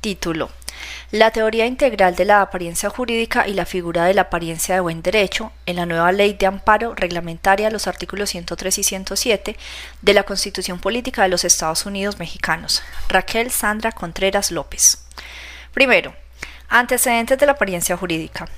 Título. La teoría integral de la apariencia jurídica y la figura de la apariencia de buen derecho en la nueva ley de amparo reglamentaria los artículos 103 y 107 de la Constitución Política de los Estados Unidos Mexicanos. Raquel Sandra Contreras López. Primero, antecedentes de la apariencia jurídica.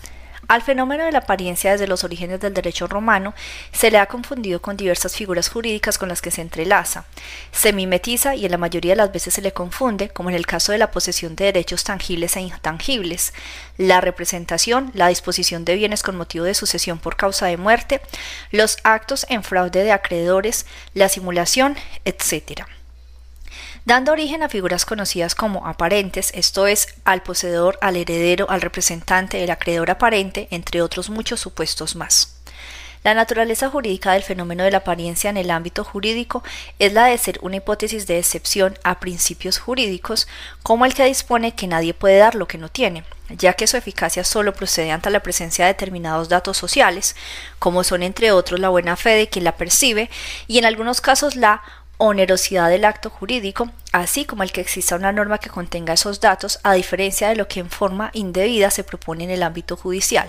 Al fenómeno de la apariencia desde los orígenes del derecho romano se le ha confundido con diversas figuras jurídicas con las que se entrelaza, se mimetiza y en la mayoría de las veces se le confunde, como en el caso de la posesión de derechos tangibles e intangibles, la representación, la disposición de bienes con motivo de sucesión por causa de muerte, los actos en fraude de acreedores, la simulación, etc dando origen a figuras conocidas como aparentes, esto es, al poseedor, al heredero, al representante, el acreedor aparente, entre otros muchos supuestos más. La naturaleza jurídica del fenómeno de la apariencia en el ámbito jurídico es la de ser una hipótesis de excepción a principios jurídicos, como el que dispone que nadie puede dar lo que no tiene, ya que su eficacia solo procede ante la presencia de determinados datos sociales, como son entre otros la buena fe de quien la percibe y en algunos casos la onerosidad del acto jurídico, así como el que exista una norma que contenga esos datos, a diferencia de lo que en forma indebida se propone en el ámbito judicial,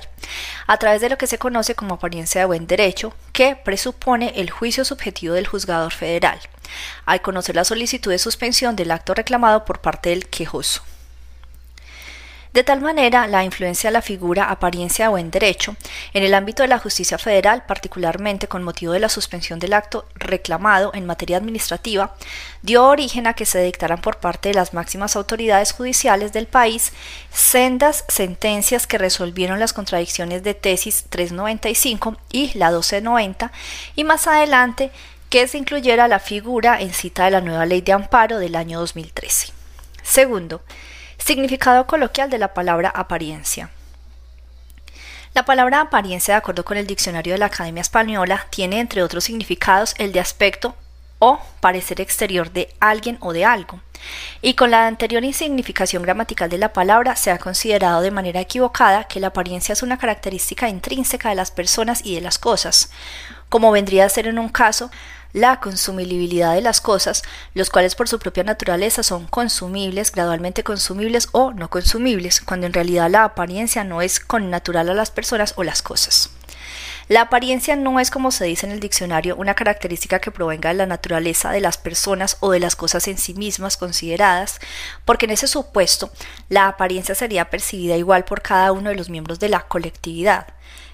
a través de lo que se conoce como apariencia de buen derecho, que presupone el juicio subjetivo del juzgador federal, al conocer la solicitud de suspensión del acto reclamado por parte del quejoso. De tal manera, la influencia de la figura apariencia o en derecho en el ámbito de la justicia federal, particularmente con motivo de la suspensión del acto reclamado en materia administrativa, dio origen a que se dictaran por parte de las máximas autoridades judiciales del país sendas sentencias que resolvieron las contradicciones de tesis 395 y la 1290 y más adelante que se incluyera la figura en cita de la nueva ley de amparo del año 2013. Segundo, Significado coloquial de la palabra apariencia. La palabra apariencia, de acuerdo con el diccionario de la Academia Española, tiene entre otros significados el de aspecto o parecer exterior de alguien o de algo. Y con la anterior insignificación gramatical de la palabra se ha considerado de manera equivocada que la apariencia es una característica intrínseca de las personas y de las cosas, como vendría a ser en un caso la consumibilidad de las cosas, los cuales por su propia naturaleza son consumibles, gradualmente consumibles o no consumibles, cuando en realidad la apariencia no es connatural a las personas o las cosas. La apariencia no es, como se dice en el diccionario, una característica que provenga de la naturaleza de las personas o de las cosas en sí mismas consideradas, porque en ese supuesto la apariencia sería percibida igual por cada uno de los miembros de la colectividad.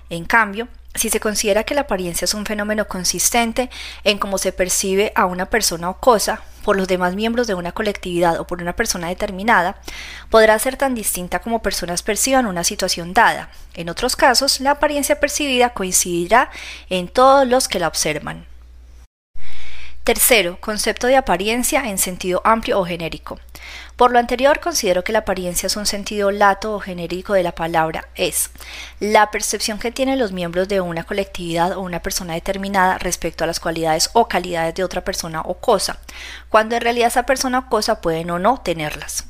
En cambio, si se considera que la apariencia es un fenómeno consistente en cómo se percibe a una persona o cosa por los demás miembros de una colectividad o por una persona determinada, podrá ser tan distinta como personas perciban una situación dada. En otros casos, la apariencia percibida coincidirá en todos los que la observan. Tercero, concepto de apariencia en sentido amplio o genérico. Por lo anterior, considero que la apariencia es un sentido lato o genérico de la palabra es la percepción que tienen los miembros de una colectividad o una persona determinada respecto a las cualidades o calidades de otra persona o cosa, cuando en realidad esa persona o cosa pueden o no tenerlas.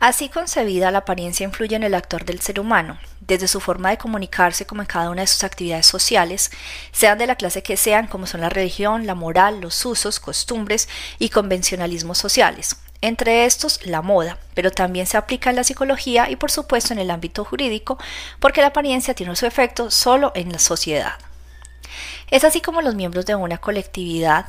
Así concebida, la apariencia influye en el actor del ser humano, desde su forma de comunicarse como en cada una de sus actividades sociales, sean de la clase que sean, como son la religión, la moral, los usos, costumbres y convencionalismos sociales. Entre estos, la moda, pero también se aplica en la psicología y por supuesto en el ámbito jurídico, porque la apariencia tiene su efecto solo en la sociedad. Es así como los miembros de una colectividad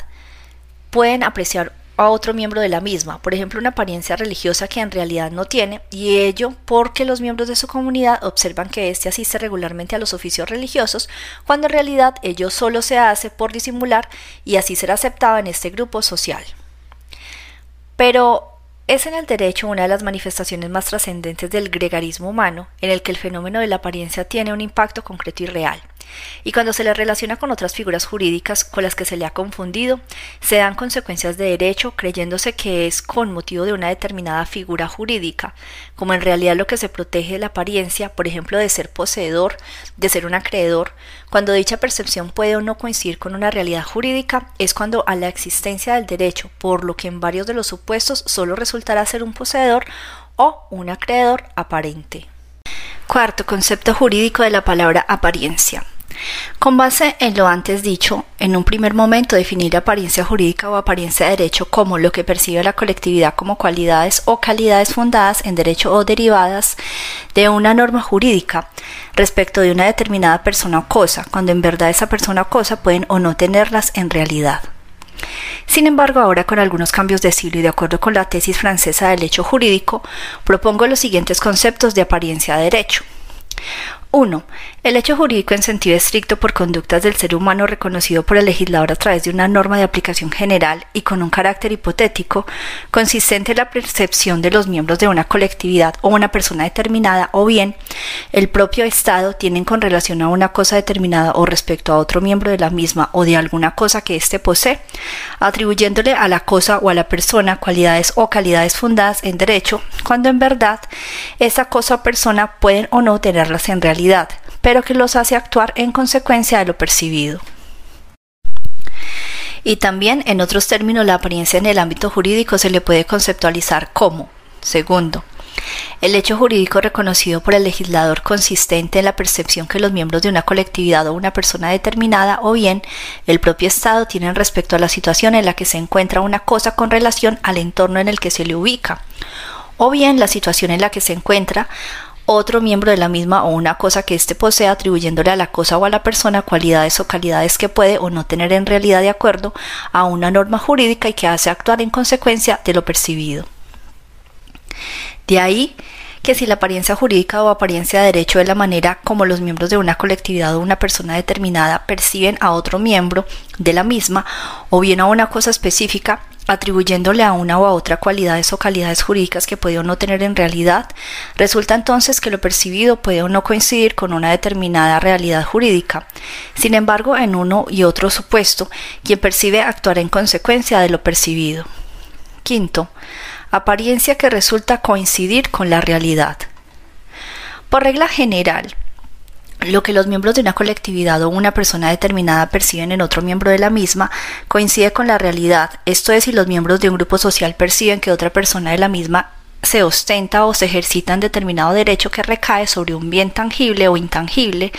pueden apreciar a otro miembro de la misma, por ejemplo una apariencia religiosa que en realidad no tiene, y ello porque los miembros de su comunidad observan que éste asiste regularmente a los oficios religiosos, cuando en realidad ello solo se hace por disimular y así ser aceptado en este grupo social. Pero es en el derecho una de las manifestaciones más trascendentes del gregarismo humano, en el que el fenómeno de la apariencia tiene un impacto concreto y real y cuando se le relaciona con otras figuras jurídicas con las que se le ha confundido, se dan consecuencias de derecho creyéndose que es con motivo de una determinada figura jurídica, como en realidad lo que se protege de la apariencia, por ejemplo, de ser poseedor, de ser un acreedor, cuando dicha percepción puede o no coincidir con una realidad jurídica, es cuando a la existencia del derecho, por lo que en varios de los supuestos solo resultará ser un poseedor o un acreedor aparente. Cuarto concepto jurídico de la palabra apariencia. Con base en lo antes dicho, en un primer momento definir apariencia jurídica o apariencia de derecho como lo que percibe la colectividad como cualidades o calidades fundadas en derecho o derivadas de una norma jurídica respecto de una determinada persona o cosa, cuando en verdad esa persona o cosa pueden o no tenerlas en realidad. Sin embargo, ahora con algunos cambios de estilo y de acuerdo con la tesis francesa del hecho jurídico, propongo los siguientes conceptos de apariencia de derecho. 1. El hecho jurídico en sentido estricto por conductas del ser humano reconocido por el legislador a través de una norma de aplicación general y con un carácter hipotético, consistente en la percepción de los miembros de una colectividad o una persona determinada, o bien el propio Estado tienen con relación a una cosa determinada o respecto a otro miembro de la misma o de alguna cosa que éste posee, atribuyéndole a la cosa o a la persona cualidades o calidades fundadas en derecho, cuando en verdad esa cosa o persona pueden o no tenerlas en realidad pero que los hace actuar en consecuencia de lo percibido. Y también, en otros términos, la apariencia en el ámbito jurídico se le puede conceptualizar como, segundo, el hecho jurídico reconocido por el legislador consistente en la percepción que los miembros de una colectividad o una persona determinada o bien el propio Estado tienen respecto a la situación en la que se encuentra una cosa con relación al entorno en el que se le ubica, o bien la situación en la que se encuentra otro miembro de la misma o una cosa que éste posee atribuyéndole a la cosa o a la persona cualidades o calidades que puede o no tener en realidad de acuerdo a una norma jurídica y que hace actuar en consecuencia de lo percibido. De ahí que si la apariencia jurídica o apariencia de derecho es la manera como los miembros de una colectividad o una persona determinada perciben a otro miembro de la misma o bien a una cosa específica, atribuyéndole a una o a otra cualidades o calidades jurídicas que puede o no tener en realidad, resulta entonces que lo percibido puede o no coincidir con una determinada realidad jurídica. Sin embargo, en uno y otro supuesto, quien percibe actuará en consecuencia de lo percibido. Quinto, apariencia que resulta coincidir con la realidad. Por regla general, lo que los miembros de una colectividad o una persona determinada perciben en otro miembro de la misma coincide con la realidad, esto es si los miembros de un grupo social perciben que otra persona de la misma se ostenta o se ejercita en determinado derecho que recae sobre un bien tangible o intangible,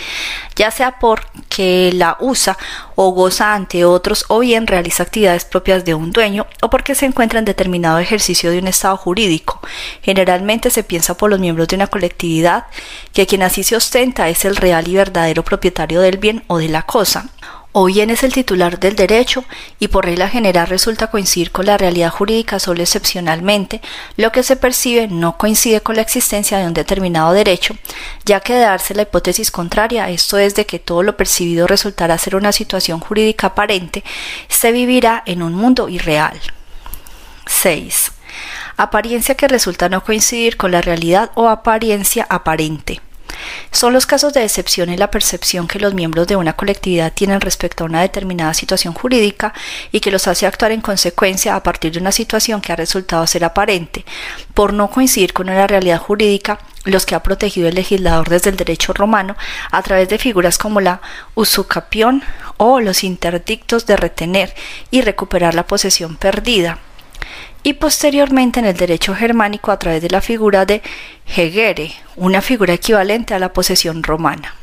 ya sea porque la usa o goza ante otros o bien realiza actividades propias de un dueño o porque se encuentra en determinado ejercicio de un estado jurídico. Generalmente se piensa por los miembros de una colectividad que quien así se ostenta es el real y verdadero propietario del bien o de la cosa o bien es el titular del derecho y por regla general resulta coincidir con la realidad jurídica solo excepcionalmente, lo que se percibe no coincide con la existencia de un determinado derecho, ya que de darse la hipótesis contraria, esto es de que todo lo percibido resultará ser una situación jurídica aparente, se vivirá en un mundo irreal. 6. Apariencia que resulta no coincidir con la realidad o apariencia aparente. Son los casos de excepción en la percepción que los miembros de una colectividad tienen respecto a una determinada situación jurídica y que los hace actuar en consecuencia a partir de una situación que ha resultado ser aparente, por no coincidir con una realidad jurídica, los que ha protegido el legislador desde el derecho romano a través de figuras como la usucapión o los interdictos de retener y recuperar la posesión perdida y posteriormente en el derecho germánico a través de la figura de hegere, una figura equivalente a la posesión romana.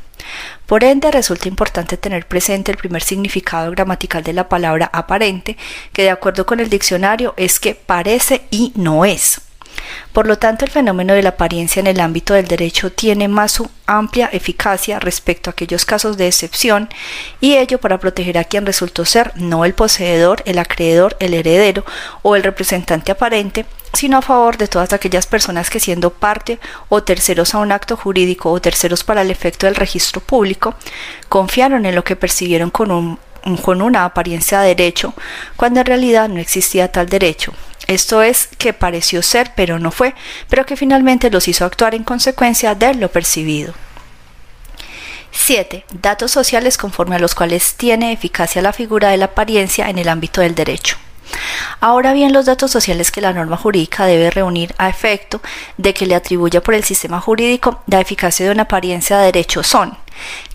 Por ende, resulta importante tener presente el primer significado gramatical de la palabra aparente, que de acuerdo con el diccionario es que parece y no es. Por lo tanto, el fenómeno de la apariencia en el ámbito del derecho tiene más su amplia eficacia respecto a aquellos casos de excepción, y ello para proteger a quien resultó ser no el poseedor, el acreedor, el heredero o el representante aparente, sino a favor de todas aquellas personas que siendo parte o terceros a un acto jurídico o terceros para el efecto del registro público, confiaron en lo que percibieron con, con una apariencia de derecho, cuando en realidad no existía tal derecho, esto es, que pareció ser pero no fue, pero que finalmente los hizo actuar en consecuencia de lo percibido. 7. Datos sociales conforme a los cuales tiene eficacia la figura de la apariencia en el ámbito del derecho. Ahora bien, los datos sociales que la norma jurídica debe reunir a efecto de que le atribuya por el sistema jurídico la eficacia de una apariencia de derecho son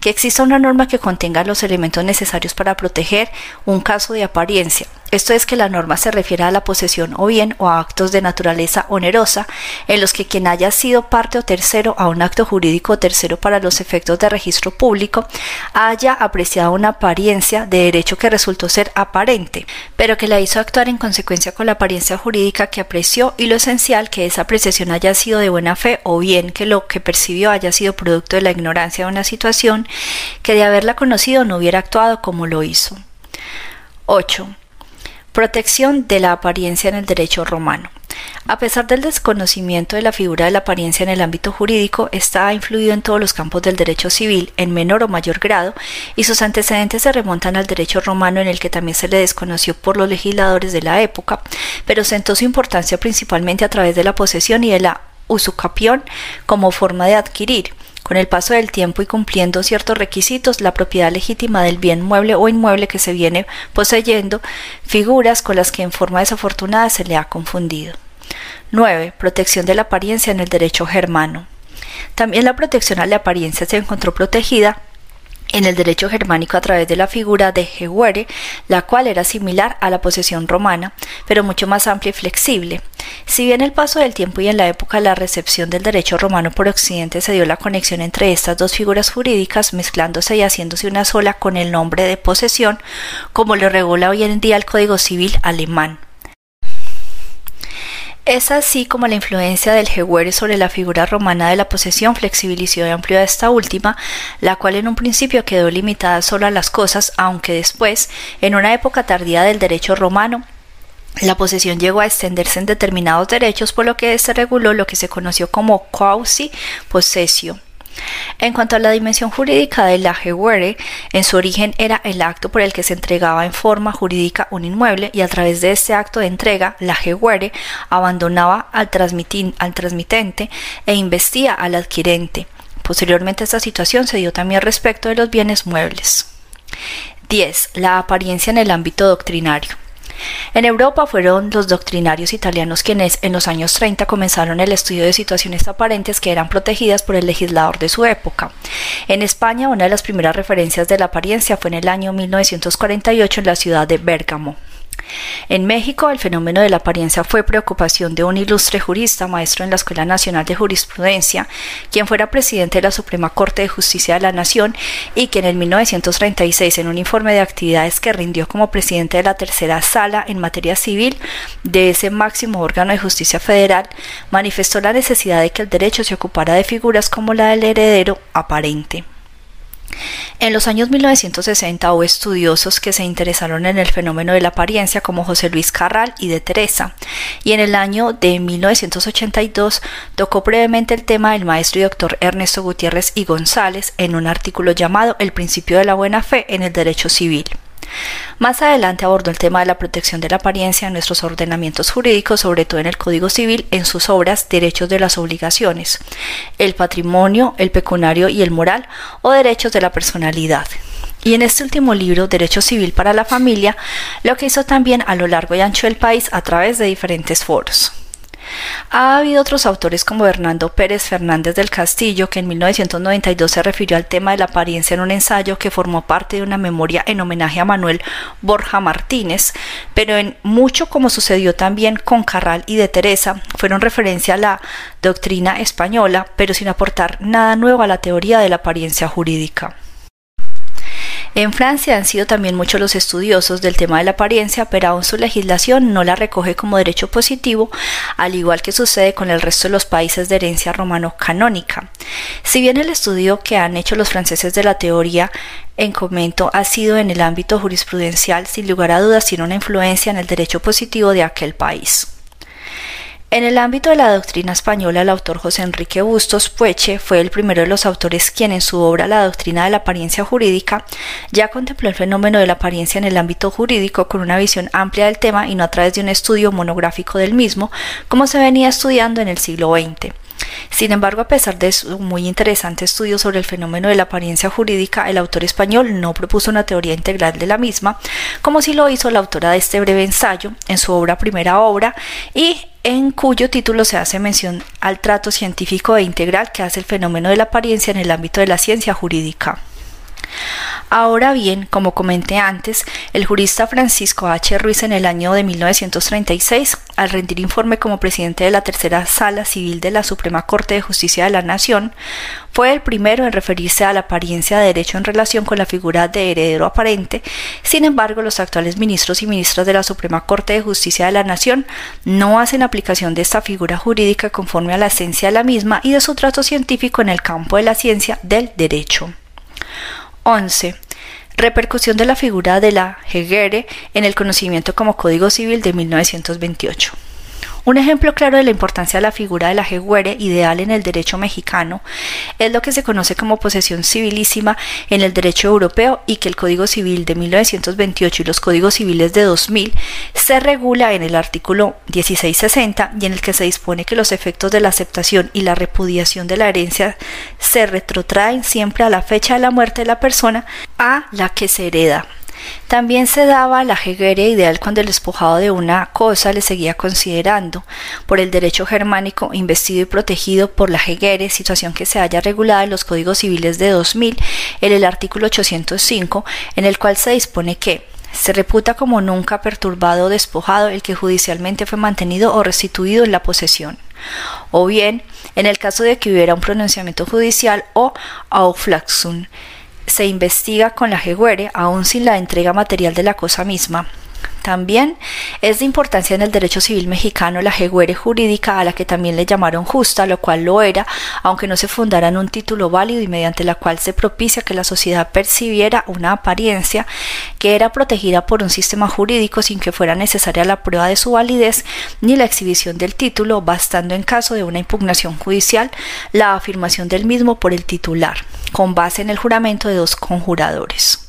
que exista una norma que contenga los elementos necesarios para proteger un caso de apariencia. Esto es que la norma se refiere a la posesión o bien o a actos de naturaleza onerosa en los que quien haya sido parte o tercero a un acto jurídico tercero para los efectos de registro público haya apreciado una apariencia de derecho que resultó ser aparente, pero que la hizo actuar en consecuencia con la apariencia jurídica que apreció y lo esencial que esa apreciación haya sido de buena fe o bien que lo que percibió haya sido producto de la ignorancia de una situación que de haberla conocido no hubiera actuado como lo hizo. 8. Protección de la apariencia en el derecho romano. A pesar del desconocimiento de la figura de la apariencia en el ámbito jurídico, está influido en todos los campos del derecho civil en menor o mayor grado, y sus antecedentes se remontan al derecho romano en el que también se le desconoció por los legisladores de la época, pero sentó su importancia principalmente a través de la posesión y de la usucapión como forma de adquirir, con el paso del tiempo y cumpliendo ciertos requisitos, la propiedad legítima del bien mueble o inmueble que se viene poseyendo, figuras con las que en forma desafortunada se le ha confundido. 9. Protección de la apariencia en el derecho germano. También la protección a la apariencia se encontró protegida en el derecho germánico a través de la figura de Heguere, la cual era similar a la posesión romana, pero mucho más amplia y flexible. Si bien el paso del tiempo y en la época la recepción del derecho romano por Occidente se dio la conexión entre estas dos figuras jurídicas, mezclándose y haciéndose una sola con el nombre de posesión, como lo regula hoy en día el Código Civil alemán. Es así como la influencia del Heguere sobre la figura romana de la posesión flexibilizó y amplió a esta última, la cual en un principio quedó limitada solo a las cosas, aunque después, en una época tardía del derecho romano, la posesión llegó a extenderse en determinados derechos, por lo que se reguló lo que se conoció como quasi possesio. En cuanto a la dimensión jurídica de la Heguere, en su origen era el acto por el que se entregaba en forma jurídica un inmueble y a través de este acto de entrega, la Heguere abandonaba al, al transmitente e investía al adquirente. Posteriormente esta situación se dio también respecto de los bienes muebles. 10. La apariencia en el ámbito doctrinario. En Europa fueron los doctrinarios italianos quienes en los años 30 comenzaron el estudio de situaciones aparentes que eran protegidas por el legislador de su época. En España, una de las primeras referencias de la apariencia fue en el año 1948 en la ciudad de Bérgamo. En México, el fenómeno de la apariencia fue preocupación de un ilustre jurista, maestro en la Escuela Nacional de Jurisprudencia, quien fuera presidente de la Suprema Corte de Justicia de la Nación y quien en 1936, en un informe de actividades que rindió como presidente de la tercera sala en materia civil de ese máximo órgano de justicia federal, manifestó la necesidad de que el derecho se ocupara de figuras como la del heredero aparente. En los años 1960 hubo estudiosos que se interesaron en el fenómeno de la apariencia como José Luis Carral y de Teresa, y en el año de 1982 tocó brevemente el tema el maestro y doctor Ernesto Gutiérrez y González en un artículo llamado El principio de la buena fe en el derecho civil. Más adelante abordó el tema de la protección de la apariencia en nuestros ordenamientos jurídicos, sobre todo en el Código Civil, en sus obras Derechos de las Obligaciones, el patrimonio, el pecuniario y el moral o derechos de la personalidad. Y en este último libro, Derecho Civil para la Familia, lo que hizo también a lo largo y ancho del país a través de diferentes foros. Ha habido otros autores como Hernando Pérez Fernández del Castillo, que en 1992 se refirió al tema de la apariencia en un ensayo que formó parte de una memoria en homenaje a Manuel Borja Martínez, pero en mucho como sucedió también con Carral y de Teresa, fueron referencia a la doctrina española, pero sin aportar nada nuevo a la teoría de la apariencia jurídica. En Francia han sido también muchos los estudiosos del tema de la apariencia, pero aún su legislación no la recoge como derecho positivo, al igual que sucede con el resto de los países de herencia romano-canónica. Si bien el estudio que han hecho los franceses de la teoría en comento ha sido en el ámbito jurisprudencial, sin lugar a dudas tiene una influencia en el derecho positivo de aquel país. En el ámbito de la doctrina española, el autor José Enrique Bustos Pueche fue el primero de los autores quien en su obra La doctrina de la apariencia jurídica ya contempló el fenómeno de la apariencia en el ámbito jurídico con una visión amplia del tema y no a través de un estudio monográfico del mismo, como se venía estudiando en el siglo XX. Sin embargo, a pesar de su muy interesante estudio sobre el fenómeno de la apariencia jurídica, el autor español no propuso una teoría integral de la misma, como si lo hizo la autora de este breve ensayo en su obra Primera Obra y en cuyo título se hace mención al trato científico e integral que hace el fenómeno de la apariencia en el ámbito de la ciencia jurídica. Ahora bien, como comenté antes, el jurista Francisco H. Ruiz en el año de 1936, al rendir informe como presidente de la Tercera Sala Civil de la Suprema Corte de Justicia de la Nación, fue el primero en referirse a la apariencia de derecho en relación con la figura de heredero aparente. Sin embargo, los actuales ministros y ministras de la Suprema Corte de Justicia de la Nación no hacen aplicación de esta figura jurídica conforme a la esencia de la misma y de su trato científico en el campo de la ciencia del derecho. 11. Repercusión de la figura de la Hegere en el conocimiento como Código Civil de 1928. Un ejemplo claro de la importancia de la figura de la jeguere ideal en el derecho mexicano es lo que se conoce como posesión civilísima en el derecho europeo y que el Código Civil de 1928 y los Códigos Civiles de 2000 se regula en el artículo 1660 y en el que se dispone que los efectos de la aceptación y la repudiación de la herencia se retrotraen siempre a la fecha de la muerte de la persona a la que se hereda también se daba la jegueria ideal cuando el despojado de una cosa le seguía considerando por el derecho germánico investido y protegido por la jeguere, situación que se halla regulada en los códigos civiles de 2000 en el artículo 805, en el cual se dispone que se reputa como nunca perturbado o despojado el que judicialmente fue mantenido o restituido en la posesión. O bien, en el caso de que hubiera un pronunciamiento judicial o auflaxun, se investiga con la jeguere aún sin la entrega material de la cosa misma. También es de importancia en el derecho civil mexicano la jeguere jurídica a la que también le llamaron justa, lo cual lo era, aunque no se fundara en un título válido y mediante la cual se propicia que la sociedad percibiera una apariencia que era protegida por un sistema jurídico sin que fuera necesaria la prueba de su validez ni la exhibición del título, bastando en caso de una impugnación judicial la afirmación del mismo por el titular, con base en el juramento de dos conjuradores.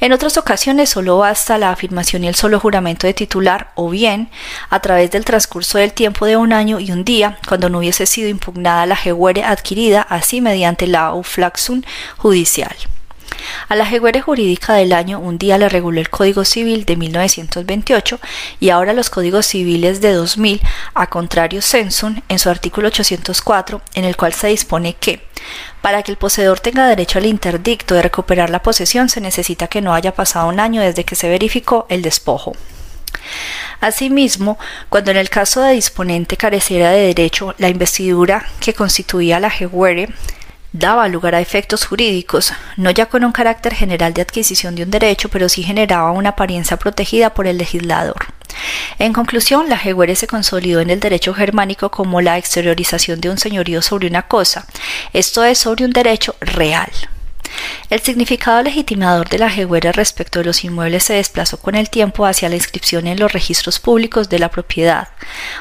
En otras ocasiones solo basta la afirmación y el solo juramento de titular o bien, a través del transcurso del tiempo de un año y un día, cuando no hubiese sido impugnada la jeguere adquirida, así mediante la uflaxun judicial. A la jeguere jurídica del año un día le reguló el Código Civil de 1928 y ahora los Códigos Civiles de 2000, a contrario Sensun, en su artículo 804, en el cual se dispone que para que el poseedor tenga derecho al interdicto de recuperar la posesión se necesita que no haya pasado un año desde que se verificó el despojo. Asimismo, cuando en el caso de disponente careciera de derecho, la investidura que constituía la jeguere daba lugar a efectos jurídicos, no ya con un carácter general de adquisición de un derecho, pero sí generaba una apariencia protegida por el legislador. En conclusión, la jeguere se consolidó en el derecho germánico como la exteriorización de un señorío sobre una cosa, esto es sobre un derecho real. El significado legitimador de la jeguera respecto de los inmuebles se desplazó con el tiempo hacia la inscripción en los registros públicos de la propiedad.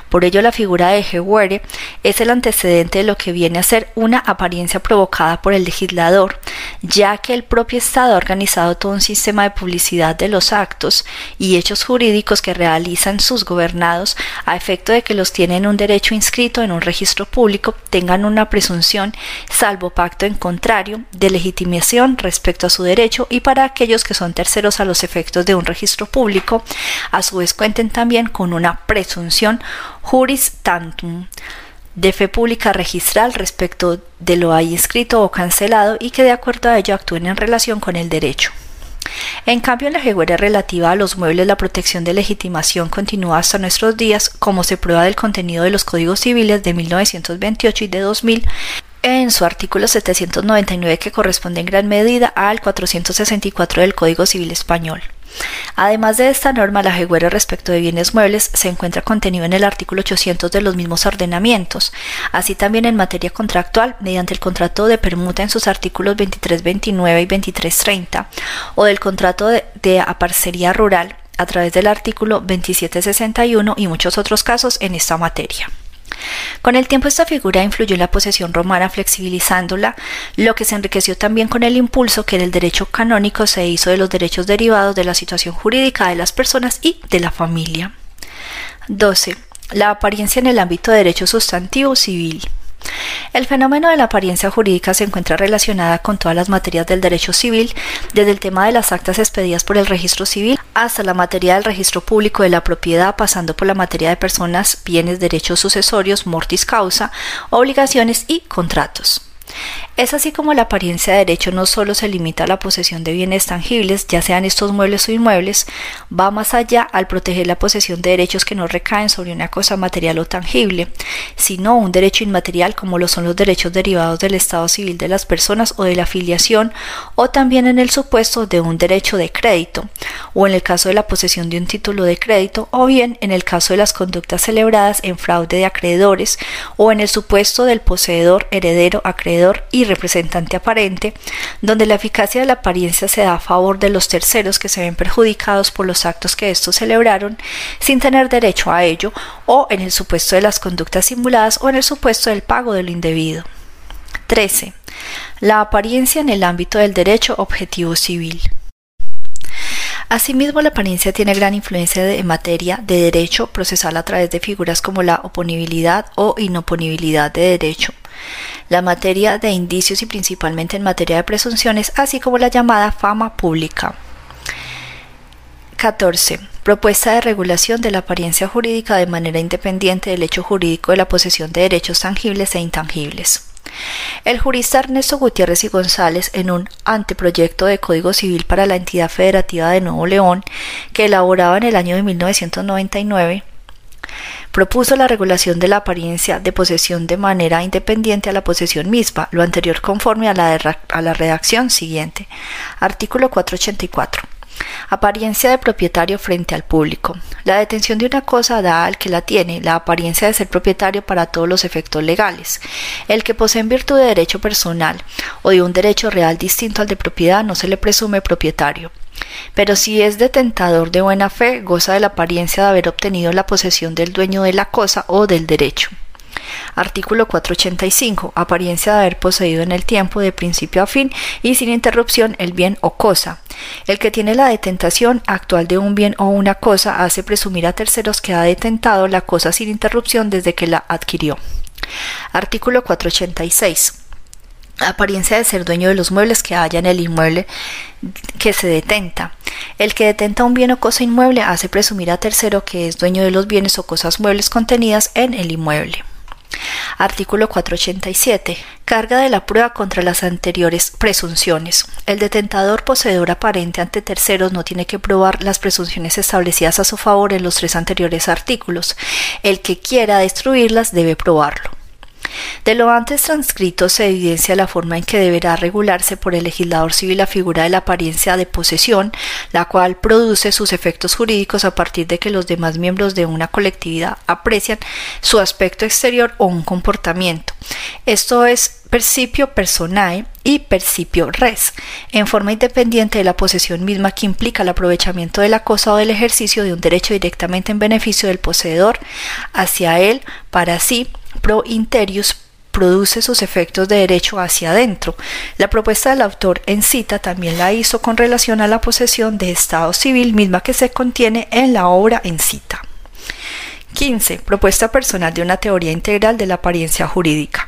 Por ello, la figura de jeguere es el antecedente de lo que viene a ser una apariencia provocada por el legislador, ya que el propio Estado ha organizado todo un sistema de publicidad de los actos y hechos jurídicos que realizan sus gobernados a efecto de que los tienen un derecho inscrito en un registro público tengan una presunción, salvo pacto en contrario, de legitimación respecto a su derecho y para aquellos que son terceros a los efectos de un registro público, a su vez cuenten también con una presunción juris tantum de fe pública registral respecto de lo ahí escrito o cancelado y que de acuerdo a ello actúen en relación con el derecho. En cambio, en la jeguera relativa a los muebles, la protección de legitimación continúa hasta nuestros días, como se prueba del contenido de los códigos civiles de 1928 y de 2000, en su artículo 799 que corresponde en gran medida al 464 del Código Civil Español. Además de esta norma, la jeguera respecto de bienes muebles se encuentra contenido en el artículo 800 de los mismos ordenamientos, así también en materia contractual mediante el contrato de permuta en sus artículos 2329 y 2330 o del contrato de, de aparcería rural a través del artículo 2761 y muchos otros casos en esta materia. Con el tiempo esta figura influyó en la posesión romana flexibilizándola, lo que se enriqueció también con el impulso que en el derecho canónico se hizo de los derechos derivados de la situación jurídica de las personas y de la familia. 12. La apariencia en el ámbito de derecho sustantivo civil. El fenómeno de la apariencia jurídica se encuentra relacionada con todas las materias del derecho civil, desde el tema de las actas expedidas por el registro civil hasta la materia del registro público de la propiedad, pasando por la materia de personas, bienes, derechos sucesorios, mortis causa, obligaciones y contratos. Es así como la apariencia de derecho no solo se limita a la posesión de bienes tangibles, ya sean estos muebles o inmuebles, va más allá al proteger la posesión de derechos que no recaen sobre una cosa material o tangible, sino un derecho inmaterial como lo son los derechos derivados del estado civil de las personas o de la afiliación, o también en el supuesto de un derecho de crédito, o en el caso de la posesión de un título de crédito, o bien en el caso de las conductas celebradas en fraude de acreedores, o en el supuesto del poseedor, heredero, acreedor y representante aparente, donde la eficacia de la apariencia se da a favor de los terceros que se ven perjudicados por los actos que estos celebraron sin tener derecho a ello, o en el supuesto de las conductas simuladas o en el supuesto del pago de lo indebido. 13. La apariencia en el ámbito del derecho objetivo civil. Asimismo, la apariencia tiene gran influencia en materia de derecho procesal a través de figuras como la oponibilidad o inoponibilidad de derecho, la materia de indicios y principalmente en materia de presunciones, así como la llamada fama pública. 14. Propuesta de regulación de la apariencia jurídica de manera independiente del hecho jurídico de la posesión de derechos tangibles e intangibles. El jurista Ernesto Gutiérrez y González, en un anteproyecto de Código Civil para la entidad federativa de Nuevo León, que elaboraba en el año de 1999, propuso la regulación de la apariencia de posesión de manera independiente a la posesión misma, lo anterior conforme a la, a la redacción siguiente. Artículo 484. Apariencia de propietario frente al público. La detención de una cosa da al que la tiene la apariencia de ser propietario para todos los efectos legales. El que posee en virtud de derecho personal o de un derecho real distinto al de propiedad no se le presume propietario. Pero si es detentador de buena fe, goza de la apariencia de haber obtenido la posesión del dueño de la cosa o del derecho. Artículo 485. Apariencia de haber poseído en el tiempo de principio a fin y sin interrupción el bien o cosa. El que tiene la detentación actual de un bien o una cosa hace presumir a terceros que ha detentado la cosa sin interrupción desde que la adquirió. Artículo 486 apariencia de ser dueño de los muebles que haya en el inmueble que se detenta. El que detenta un bien o cosa inmueble hace presumir a tercero que es dueño de los bienes o cosas muebles contenidas en el inmueble. Artículo 487. Carga de la prueba contra las anteriores presunciones. El detentador poseedor aparente ante terceros no tiene que probar las presunciones establecidas a su favor en los tres anteriores artículos. El que quiera destruirlas debe probarlo. De lo antes transcrito se evidencia la forma en que deberá regularse por el legislador civil la figura de la apariencia de posesión, la cual produce sus efectos jurídicos a partir de que los demás miembros de una colectividad aprecian su aspecto exterior o un comportamiento. Esto es percipio personae y percipio res, en forma independiente de la posesión misma que implica el aprovechamiento de la cosa o del ejercicio de un derecho directamente en beneficio del poseedor hacia él, para sí, pro interius produce sus efectos de derecho hacia adentro. La propuesta del autor en cita también la hizo con relación a la posesión de Estado civil misma que se contiene en la obra en cita. 15. Propuesta personal de una teoría integral de la apariencia jurídica.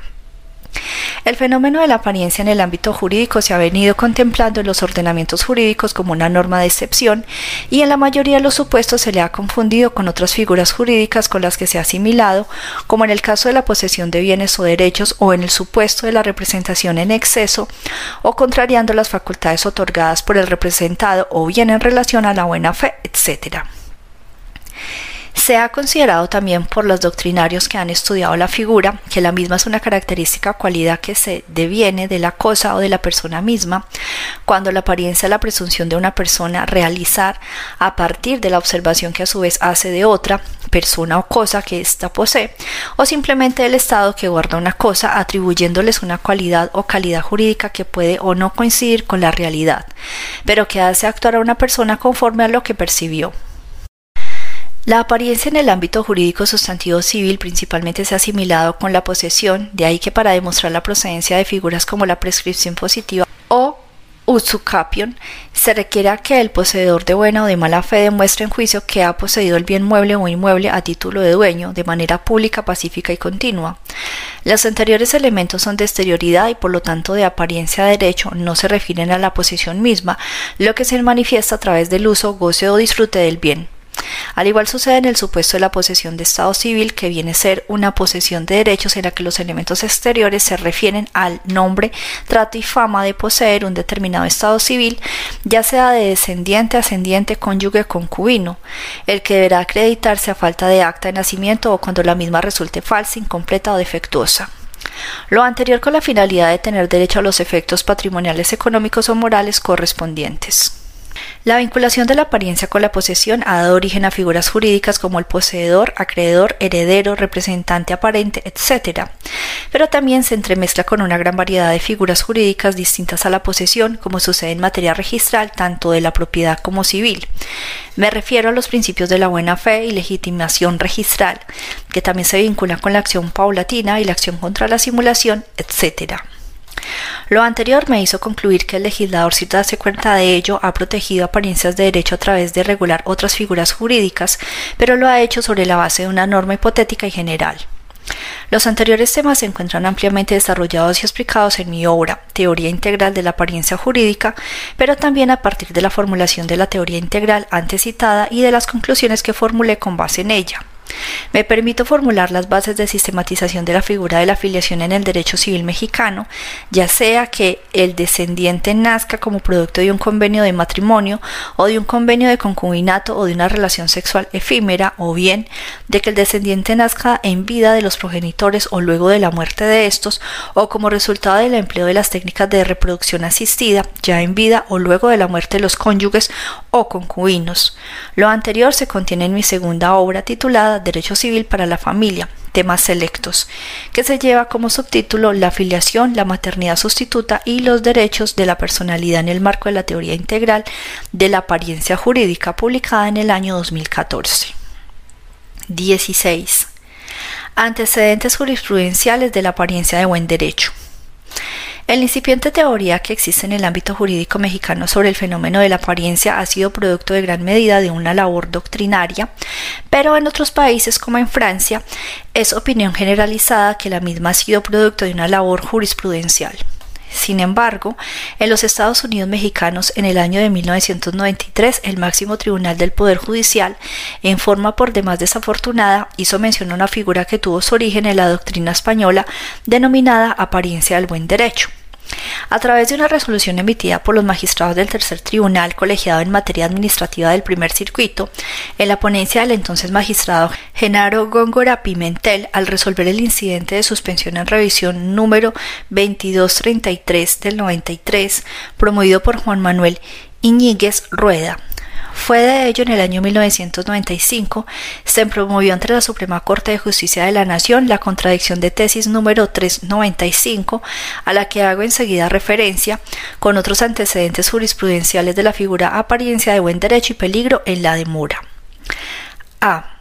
El fenómeno de la apariencia en el ámbito jurídico se ha venido contemplando en los ordenamientos jurídicos como una norma de excepción y en la mayoría de los supuestos se le ha confundido con otras figuras jurídicas con las que se ha asimilado, como en el caso de la posesión de bienes o derechos o en el supuesto de la representación en exceso o contrariando las facultades otorgadas por el representado o bien en relación a la buena fe, etc. Se ha considerado también por los doctrinarios que han estudiado la figura que la misma es una característica cualidad que se deviene de la cosa o de la persona misma, cuando la apariencia es la presunción de una persona realizar a partir de la observación que a su vez hace de otra persona o cosa que ésta posee, o simplemente del Estado que guarda una cosa atribuyéndoles una cualidad o calidad jurídica que puede o no coincidir con la realidad, pero que hace actuar a una persona conforme a lo que percibió. La apariencia en el ámbito jurídico sustantivo civil principalmente se ha asimilado con la posesión, de ahí que para demostrar la procedencia de figuras como la prescripción positiva o usucapion, se requiera que el poseedor de buena o de mala fe demuestre en juicio que ha poseído el bien mueble o inmueble a título de dueño, de manera pública, pacífica y continua. Los anteriores elementos son de exterioridad y por lo tanto de apariencia de derecho no se refieren a la posesión misma, lo que se manifiesta a través del uso, goce o disfrute del bien. Al igual sucede en el supuesto de la posesión de Estado civil, que viene a ser una posesión de derechos en la que los elementos exteriores se refieren al nombre, trato y fama de poseer un determinado Estado civil, ya sea de descendiente, ascendiente, cónyuge, concubino, el que deberá acreditarse a falta de acta de nacimiento o cuando la misma resulte falsa, incompleta o defectuosa. Lo anterior con la finalidad de tener derecho a los efectos patrimoniales, económicos o morales correspondientes. La vinculación de la apariencia con la posesión ha dado origen a figuras jurídicas como el poseedor, acreedor, heredero, representante aparente, etc. Pero también se entremezcla con una gran variedad de figuras jurídicas distintas a la posesión, como sucede en materia registral, tanto de la propiedad como civil. Me refiero a los principios de la buena fe y legitimación registral, que también se vinculan con la acción paulatina y la acción contra la simulación, etc. Lo anterior me hizo concluir que el legislador, si darse cuenta de ello, ha protegido apariencias de derecho a través de regular otras figuras jurídicas, pero lo ha hecho sobre la base de una norma hipotética y general. Los anteriores temas se encuentran ampliamente desarrollados y explicados en mi obra, Teoría Integral de la Apariencia Jurídica, pero también a partir de la formulación de la teoría integral antes citada y de las conclusiones que formulé con base en ella. Me permito formular las bases de sistematización de la figura de la afiliación en el derecho civil mexicano, ya sea que el descendiente nazca como producto de un convenio de matrimonio o de un convenio de concubinato o de una relación sexual efímera, o bien de que el descendiente nazca en vida de los progenitores o luego de la muerte de estos, o como resultado del empleo de las técnicas de reproducción asistida, ya en vida o luego de la muerte de los cónyuges o concubinos. Lo anterior se contiene en mi segunda obra titulada Derecho Civil para la Familia, temas selectos, que se lleva como subtítulo La afiliación, la maternidad sustituta y los derechos de la personalidad en el marco de la teoría integral de la apariencia jurídica, publicada en el año 2014. 16. Antecedentes jurisprudenciales de la apariencia de buen derecho. El incipiente teoría que existe en el ámbito jurídico mexicano sobre el fenómeno de la apariencia ha sido producto de gran medida de una labor doctrinaria, pero en otros países como en Francia es opinión generalizada que la misma ha sido producto de una labor jurisprudencial. Sin embargo, en los Estados Unidos mexicanos, en el año de 1993, el máximo tribunal del Poder Judicial, en forma por demás desafortunada, hizo mención a una figura que tuvo su origen en la doctrina española denominada apariencia del buen derecho. A través de una resolución emitida por los magistrados del Tercer Tribunal colegiado en materia administrativa del primer circuito, en la ponencia del entonces magistrado Genaro Góngora Pimentel, al resolver el incidente de suspensión en revisión número 2233 del 93, promovido por Juan Manuel Iñiguez Rueda, fue de ello en el año 1995 se promovió ante la Suprema Corte de Justicia de la Nación la contradicción de tesis número 395 a la que hago enseguida referencia con otros antecedentes jurisprudenciales de la figura apariencia de buen derecho y peligro en la demora. A.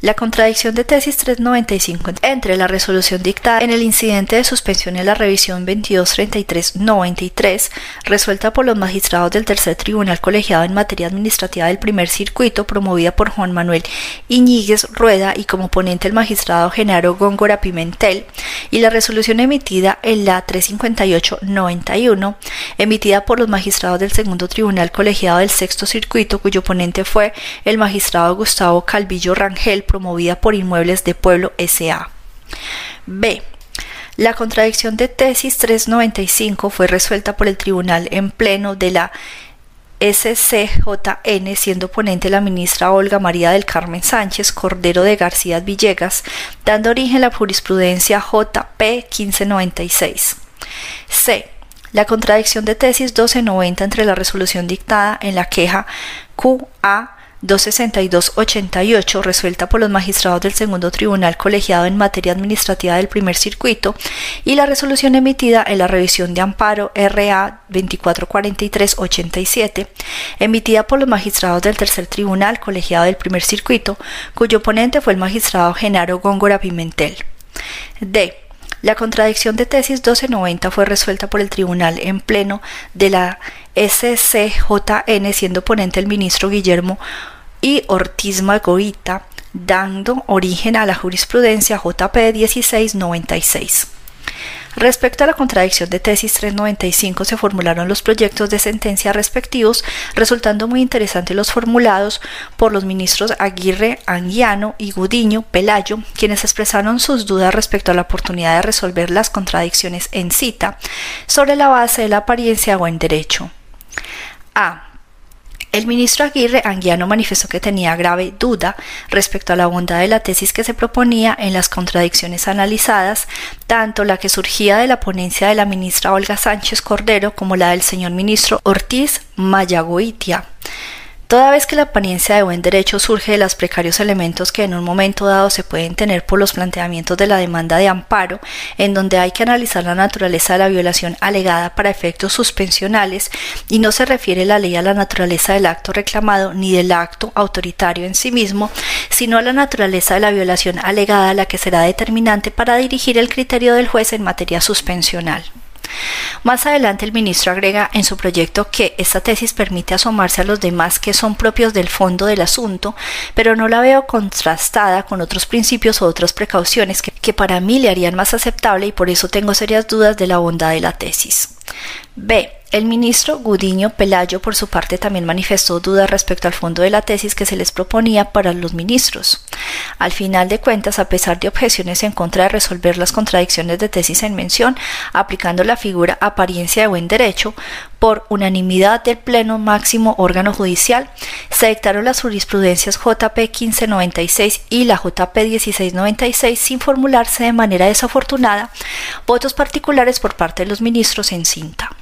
La contradicción de tesis 395 entre la resolución dictada en el incidente de suspensión y la revisión 2233-93, resuelta por los magistrados del Tercer Tribunal Colegiado en materia administrativa del primer circuito, promovida por Juan Manuel Iñiguez Rueda y como ponente el magistrado Genaro Góngora Pimentel, y la resolución emitida en la 358-91, emitida por los magistrados del Segundo Tribunal Colegiado del Sexto Circuito, cuyo ponente fue el magistrado Gustavo Calvillo Rangel, promovida por Inmuebles de Pueblo S.A. B. La contradicción de tesis 395 fue resuelta por el tribunal en pleno de la SCJN, siendo ponente la ministra Olga María del Carmen Sánchez Cordero de García Villegas, dando origen a la jurisprudencia JP 1596. C. La contradicción de tesis 1290 entre la resolución dictada en la queja QA 262-88, resuelta por los magistrados del segundo tribunal colegiado en materia administrativa del primer circuito, y la resolución emitida en la revisión de amparo RA 2443-87, emitida por los magistrados del tercer tribunal colegiado del primer circuito, cuyo ponente fue el magistrado Genaro Góngora Pimentel. D. La contradicción de tesis 1290 fue resuelta por el tribunal en pleno de la SCJN, siendo ponente el ministro Guillermo y Ortiz Magoita, dando origen a la jurisprudencia JP 1696. Respecto a la contradicción de tesis 395 se formularon los proyectos de sentencia respectivos, resultando muy interesantes los formulados por los ministros Aguirre, Anguiano y Gudiño Pelayo, quienes expresaron sus dudas respecto a la oportunidad de resolver las contradicciones en cita sobre la base de la apariencia o en derecho. A. El ministro Aguirre Anguiano manifestó que tenía grave duda respecto a la bondad de la tesis que se proponía en las contradicciones analizadas, tanto la que surgía de la ponencia de la ministra Olga Sánchez Cordero como la del señor ministro Ortiz Mayagoitia. Toda vez que la apariencia de buen derecho surge de los precarios elementos que en un momento dado se pueden tener por los planteamientos de la demanda de amparo, en donde hay que analizar la naturaleza de la violación alegada para efectos suspensionales y no se refiere la ley a la naturaleza del acto reclamado ni del acto autoritario en sí mismo, sino a la naturaleza de la violación alegada la que será determinante para dirigir el criterio del juez en materia suspensional. Más adelante el ministro agrega en su proyecto que esta tesis permite asomarse a los demás que son propios del fondo del asunto, pero no la veo contrastada con otros principios o otras precauciones que, para mí le harían más aceptable y por eso tengo serias dudas de la bondad de la tesis. B. El ministro Gudiño Pelayo, por su parte, también manifestó dudas respecto al fondo de la tesis que se les proponía para los ministros. Al final de cuentas, a pesar de objeciones en contra de resolver las contradicciones de tesis en mención, aplicando la figura apariencia de buen derecho, por unanimidad del Pleno Máximo Órgano Judicial, se dictaron las jurisprudencias JP 1596 y la JP 1696 sin formularse de manera desafortunada votos particulares por parte de los ministros en cinta.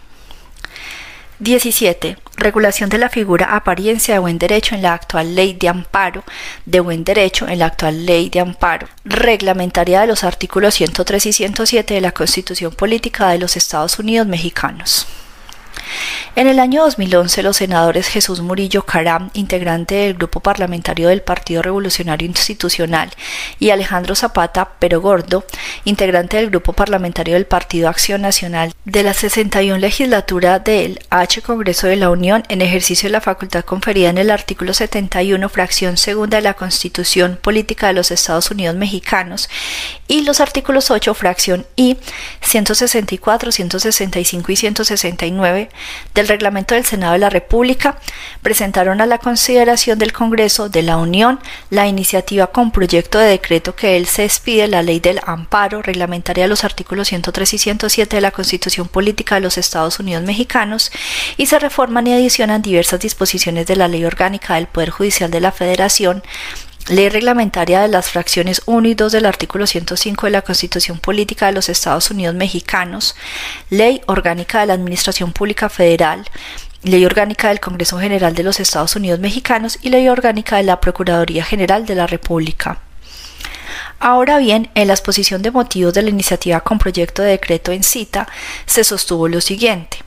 17. Regulación de la figura apariencia de buen derecho en la actual ley de amparo de buen derecho en la actual ley de amparo reglamentaria de los artículos 103 y 107 de la Constitución Política de los Estados Unidos Mexicanos. En el año 2011, los senadores Jesús Murillo Caram, integrante del Grupo Parlamentario del Partido Revolucionario Institucional, y Alejandro Zapata Pero Gordo, integrante del Grupo Parlamentario del Partido Acción Nacional de la 61 legislatura del H Congreso de la Unión, en ejercicio de la facultad conferida en el artículo 71, fracción segunda de la Constitución Política de los Estados Unidos Mexicanos, y los artículos 8, fracción I, 164, 165 y 169 del reglamento del Senado de la República, presentaron a la consideración del Congreso de la Unión la iniciativa con proyecto de decreto que él se expide la ley del amparo reglamentaria los artículos 103 y 107 de la Constitución Política de los Estados Unidos Mexicanos y se reforman y adicionan diversas disposiciones de la Ley Orgánica del Poder Judicial de la Federación Ley reglamentaria de las fracciones 1 y 2 del artículo 105 de la Constitución Política de los Estados Unidos Mexicanos, Ley Orgánica de la Administración Pública Federal, Ley Orgánica del Congreso General de los Estados Unidos Mexicanos y Ley Orgánica de la Procuraduría General de la República. Ahora bien, en la exposición de motivos de la iniciativa con proyecto de decreto en cita, se sostuvo lo siguiente.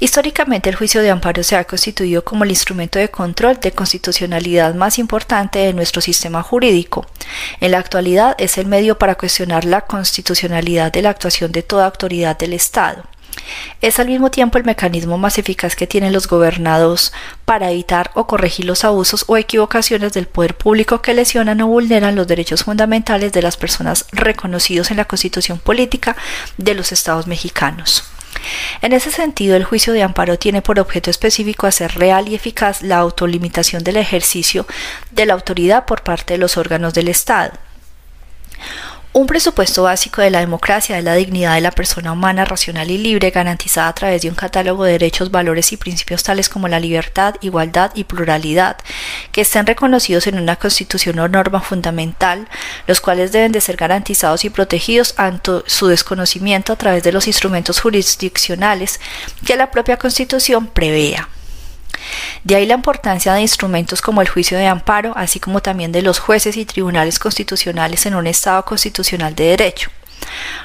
Históricamente el juicio de amparo se ha constituido como el instrumento de control de constitucionalidad más importante de nuestro sistema jurídico. En la actualidad es el medio para cuestionar la constitucionalidad de la actuación de toda autoridad del Estado. Es al mismo tiempo el mecanismo más eficaz que tienen los gobernados para evitar o corregir los abusos o equivocaciones del poder público que lesionan o vulneran los derechos fundamentales de las personas reconocidos en la Constitución Política de los Estados mexicanos. En ese sentido, el juicio de amparo tiene por objeto específico hacer real y eficaz la autolimitación del ejercicio de la autoridad por parte de los órganos del Estado. Un presupuesto básico de la democracia es la dignidad de la persona humana racional y libre garantizada a través de un catálogo de derechos, valores y principios tales como la libertad, igualdad y pluralidad, que estén reconocidos en una constitución o norma fundamental, los cuales deben de ser garantizados y protegidos ante su desconocimiento a través de los instrumentos jurisdiccionales que la propia constitución prevea. De ahí la importancia de instrumentos como el juicio de amparo, así como también de los jueces y tribunales constitucionales en un Estado constitucional de derecho.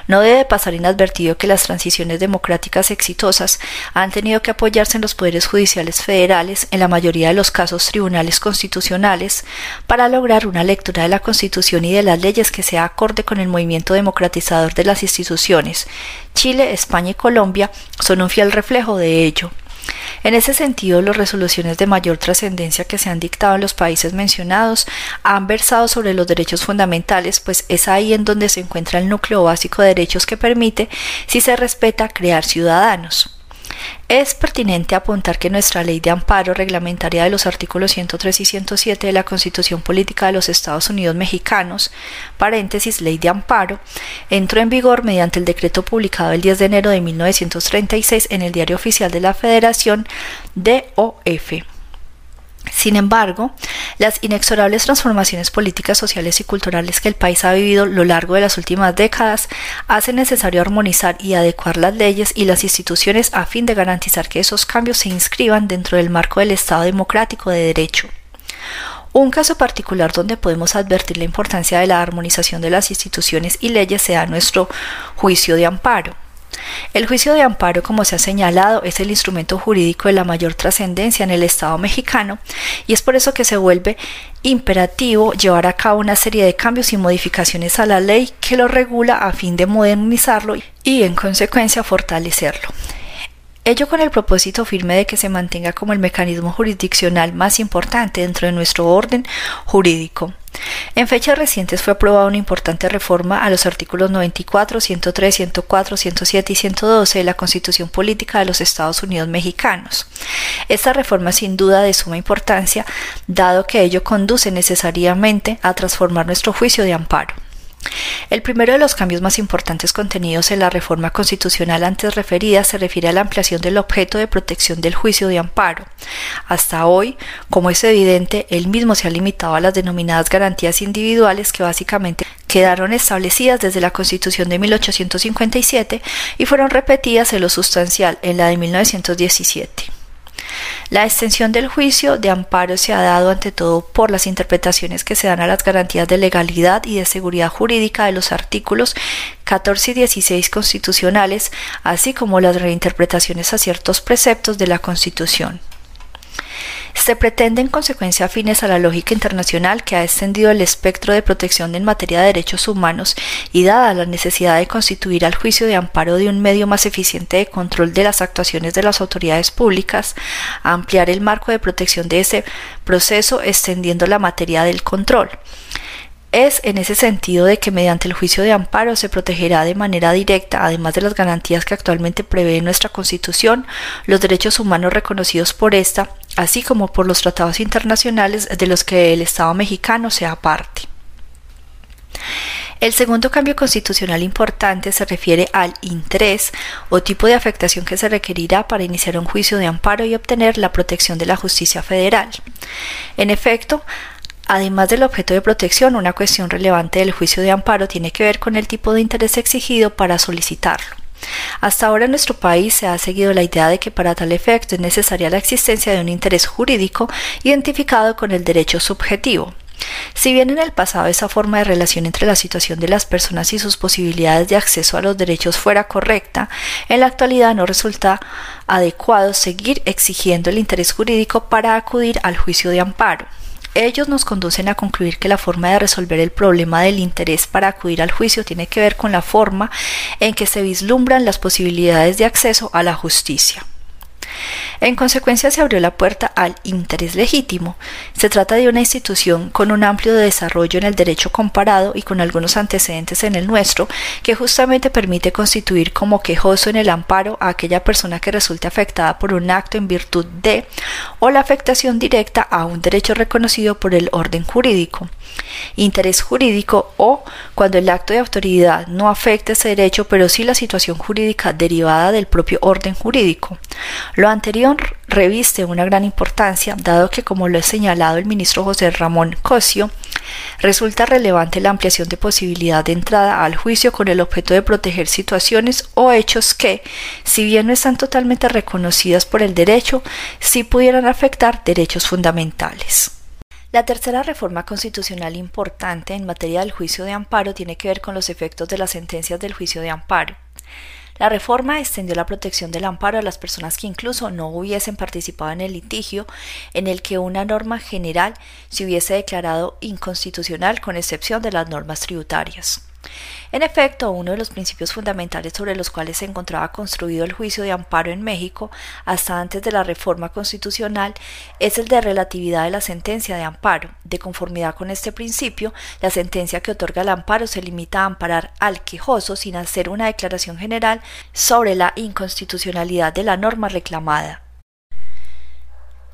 No debe pasar inadvertido que las transiciones democráticas exitosas han tenido que apoyarse en los poderes judiciales federales, en la mayoría de los casos tribunales constitucionales, para lograr una lectura de la Constitución y de las leyes que sea acorde con el movimiento democratizador de las instituciones. Chile, España y Colombia son un fiel reflejo de ello. En ese sentido, las resoluciones de mayor trascendencia que se han dictado en los países mencionados han versado sobre los derechos fundamentales, pues es ahí en donde se encuentra el núcleo básico de derechos que permite, si se respeta, crear ciudadanos. Es pertinente apuntar que nuestra ley de amparo reglamentaria de los artículos 103 y 107 de la Constitución Política de los Estados Unidos Mexicanos, paréntesis ley de amparo, entró en vigor mediante el decreto publicado el 10 de enero de 1936 en el Diario Oficial de la Federación DOF. Sin embargo, las inexorables transformaciones políticas, sociales y culturales que el país ha vivido a lo largo de las últimas décadas hacen necesario armonizar y adecuar las leyes y las instituciones a fin de garantizar que esos cambios se inscriban dentro del marco del Estado democrático de derecho. Un caso particular donde podemos advertir la importancia de la armonización de las instituciones y leyes sea nuestro juicio de amparo. El juicio de amparo, como se ha señalado, es el instrumento jurídico de la mayor trascendencia en el Estado mexicano y es por eso que se vuelve imperativo llevar a cabo una serie de cambios y modificaciones a la ley que lo regula a fin de modernizarlo y en consecuencia fortalecerlo. Ello con el propósito firme de que se mantenga como el mecanismo jurisdiccional más importante dentro de nuestro orden jurídico. En fechas recientes fue aprobada una importante reforma a los artículos 94, 103, 104, 107 y 112 de la Constitución Política de los Estados Unidos Mexicanos. Esta reforma es sin duda de suma importancia, dado que ello conduce necesariamente a transformar nuestro juicio de amparo. El primero de los cambios más importantes contenidos en la reforma constitucional antes referida se refiere a la ampliación del objeto de protección del juicio de amparo. Hasta hoy, como es evidente, el mismo se ha limitado a las denominadas garantías individuales que básicamente quedaron establecidas desde la Constitución de 1857 y fueron repetidas en lo sustancial en la de 1917. La extensión del juicio de amparo se ha dado ante todo por las interpretaciones que se dan a las garantías de legalidad y de seguridad jurídica de los artículos 14 y 16 constitucionales, así como las reinterpretaciones a ciertos preceptos de la Constitución. Se pretende en consecuencia afines a la lógica internacional que ha extendido el espectro de protección en materia de derechos humanos y dada la necesidad de constituir al juicio de amparo de un medio más eficiente de control de las actuaciones de las autoridades públicas, ampliar el marco de protección de ese proceso extendiendo la materia del control. Es en ese sentido de que mediante el juicio de amparo se protegerá de manera directa, además de las garantías que actualmente prevé nuestra Constitución, los derechos humanos reconocidos por esta, así como por los tratados internacionales de los que el Estado mexicano sea parte. El segundo cambio constitucional importante se refiere al interés o tipo de afectación que se requerirá para iniciar un juicio de amparo y obtener la protección de la justicia federal. En efecto, Además del objeto de protección, una cuestión relevante del juicio de amparo tiene que ver con el tipo de interés exigido para solicitarlo. Hasta ahora en nuestro país se ha seguido la idea de que para tal efecto es necesaria la existencia de un interés jurídico identificado con el derecho subjetivo. Si bien en el pasado esa forma de relación entre la situación de las personas y sus posibilidades de acceso a los derechos fuera correcta, en la actualidad no resulta adecuado seguir exigiendo el interés jurídico para acudir al juicio de amparo. Ellos nos conducen a concluir que la forma de resolver el problema del interés para acudir al juicio tiene que ver con la forma en que se vislumbran las posibilidades de acceso a la justicia. En consecuencia se abrió la puerta al interés legítimo. Se trata de una institución con un amplio desarrollo en el derecho comparado y con algunos antecedentes en el nuestro, que justamente permite constituir como quejoso en el amparo a aquella persona que resulte afectada por un acto en virtud de o la afectación directa a un derecho reconocido por el orden jurídico. Interés jurídico o cuando el acto de autoridad no afecta ese derecho, pero sí la situación jurídica derivada del propio orden jurídico. Lo anterior reviste una gran importancia, dado que, como lo ha señalado el ministro José Ramón Cosio, resulta relevante la ampliación de posibilidad de entrada al juicio con el objeto de proteger situaciones o hechos que, si bien no están totalmente reconocidas por el derecho, sí pudieran afectar derechos fundamentales. La tercera reforma constitucional importante en materia del juicio de amparo tiene que ver con los efectos de las sentencias del juicio de amparo. La reforma extendió la protección del amparo a las personas que incluso no hubiesen participado en el litigio en el que una norma general se hubiese declarado inconstitucional con excepción de las normas tributarias. En efecto, uno de los principios fundamentales sobre los cuales se encontraba construido el juicio de amparo en México hasta antes de la reforma constitucional es el de relatividad de la sentencia de amparo. De conformidad con este principio, la sentencia que otorga el amparo se limita a amparar al quejoso sin hacer una declaración general sobre la inconstitucionalidad de la norma reclamada.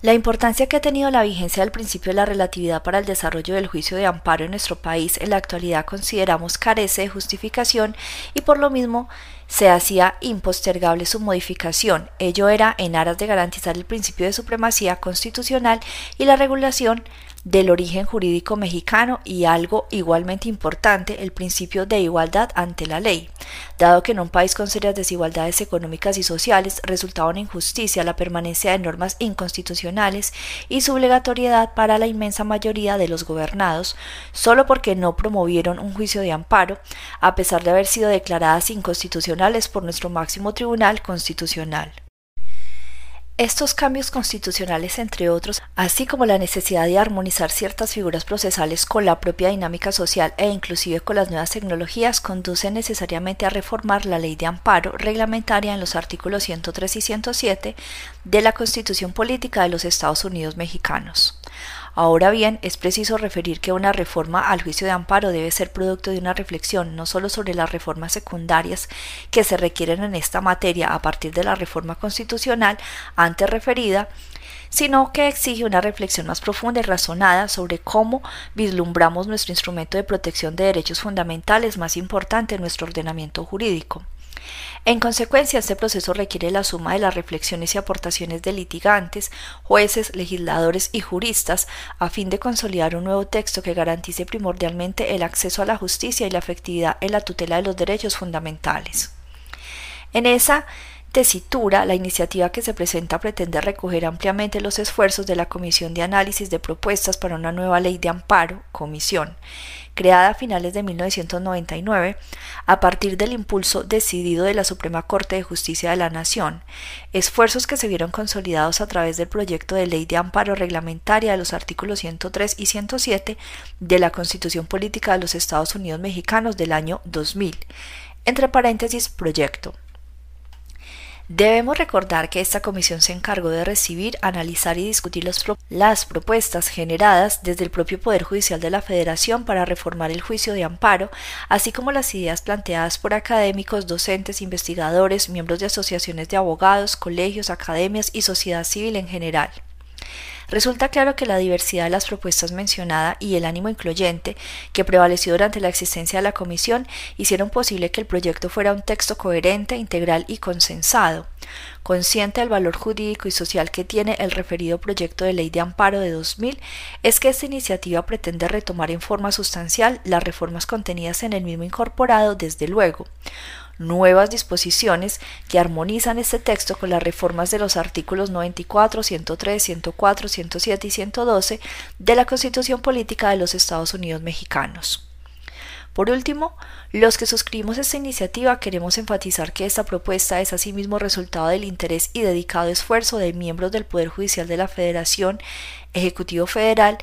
La importancia que ha tenido la vigencia del principio de la relatividad para el desarrollo del juicio de amparo en nuestro país en la actualidad consideramos carece de justificación y por lo mismo se hacía impostergable su modificación. Ello era en aras de garantizar el principio de supremacía constitucional y la regulación del origen jurídico mexicano y algo igualmente importante, el principio de igualdad ante la ley. Dado que en un país con serias desigualdades económicas y sociales resultaba una injusticia la permanencia de normas inconstitucionales y su obligatoriedad para la inmensa mayoría de los gobernados, solo porque no promovieron un juicio de amparo, a pesar de haber sido declaradas inconstitucionales por nuestro máximo tribunal constitucional. Estos cambios constitucionales, entre otros, así como la necesidad de armonizar ciertas figuras procesales con la propia dinámica social e inclusive con las nuevas tecnologías, conducen necesariamente a reformar la ley de amparo reglamentaria en los artículos 103 y 107 de la Constitución Política de los Estados Unidos Mexicanos. Ahora bien, es preciso referir que una reforma al juicio de amparo debe ser producto de una reflexión no solo sobre las reformas secundarias que se requieren en esta materia a partir de la reforma constitucional antes referida, sino que exige una reflexión más profunda y razonada sobre cómo vislumbramos nuestro instrumento de protección de derechos fundamentales más importante en nuestro ordenamiento jurídico. En consecuencia, este proceso requiere la suma de las reflexiones y aportaciones de litigantes, jueces, legisladores y juristas a fin de consolidar un nuevo texto que garantice primordialmente el acceso a la justicia y la efectividad en la tutela de los derechos fundamentales. En esa tesitura, la iniciativa que se presenta pretende recoger ampliamente los esfuerzos de la Comisión de Análisis de Propuestas para una nueva ley de amparo, comisión, creada a finales de 1999 a partir del impulso decidido de la Suprema Corte de Justicia de la Nación, esfuerzos que se vieron consolidados a través del proyecto de ley de amparo reglamentaria de los artículos 103 y 107 de la Constitución Política de los Estados Unidos Mexicanos del año 2000, entre paréntesis proyecto Debemos recordar que esta comisión se encargó de recibir, analizar y discutir las propuestas generadas desde el propio Poder Judicial de la Federación para reformar el juicio de amparo, así como las ideas planteadas por académicos, docentes, investigadores, miembros de asociaciones de abogados, colegios, academias y sociedad civil en general. Resulta claro que la diversidad de las propuestas mencionadas y el ánimo incluyente que prevaleció durante la existencia de la comisión hicieron posible que el proyecto fuera un texto coherente, integral y consensado. Consciente del valor jurídico y social que tiene el referido proyecto de ley de amparo de 2000, es que esta iniciativa pretende retomar en forma sustancial las reformas contenidas en el mismo incorporado, desde luego nuevas disposiciones que armonizan este texto con las reformas de los artículos 94, 103, 104, 107 y 112 de la Constitución Política de los Estados Unidos Mexicanos. Por último, los que suscribimos esta iniciativa queremos enfatizar que esta propuesta es asimismo resultado del interés y dedicado esfuerzo de miembros del Poder Judicial de la Federación, Ejecutivo Federal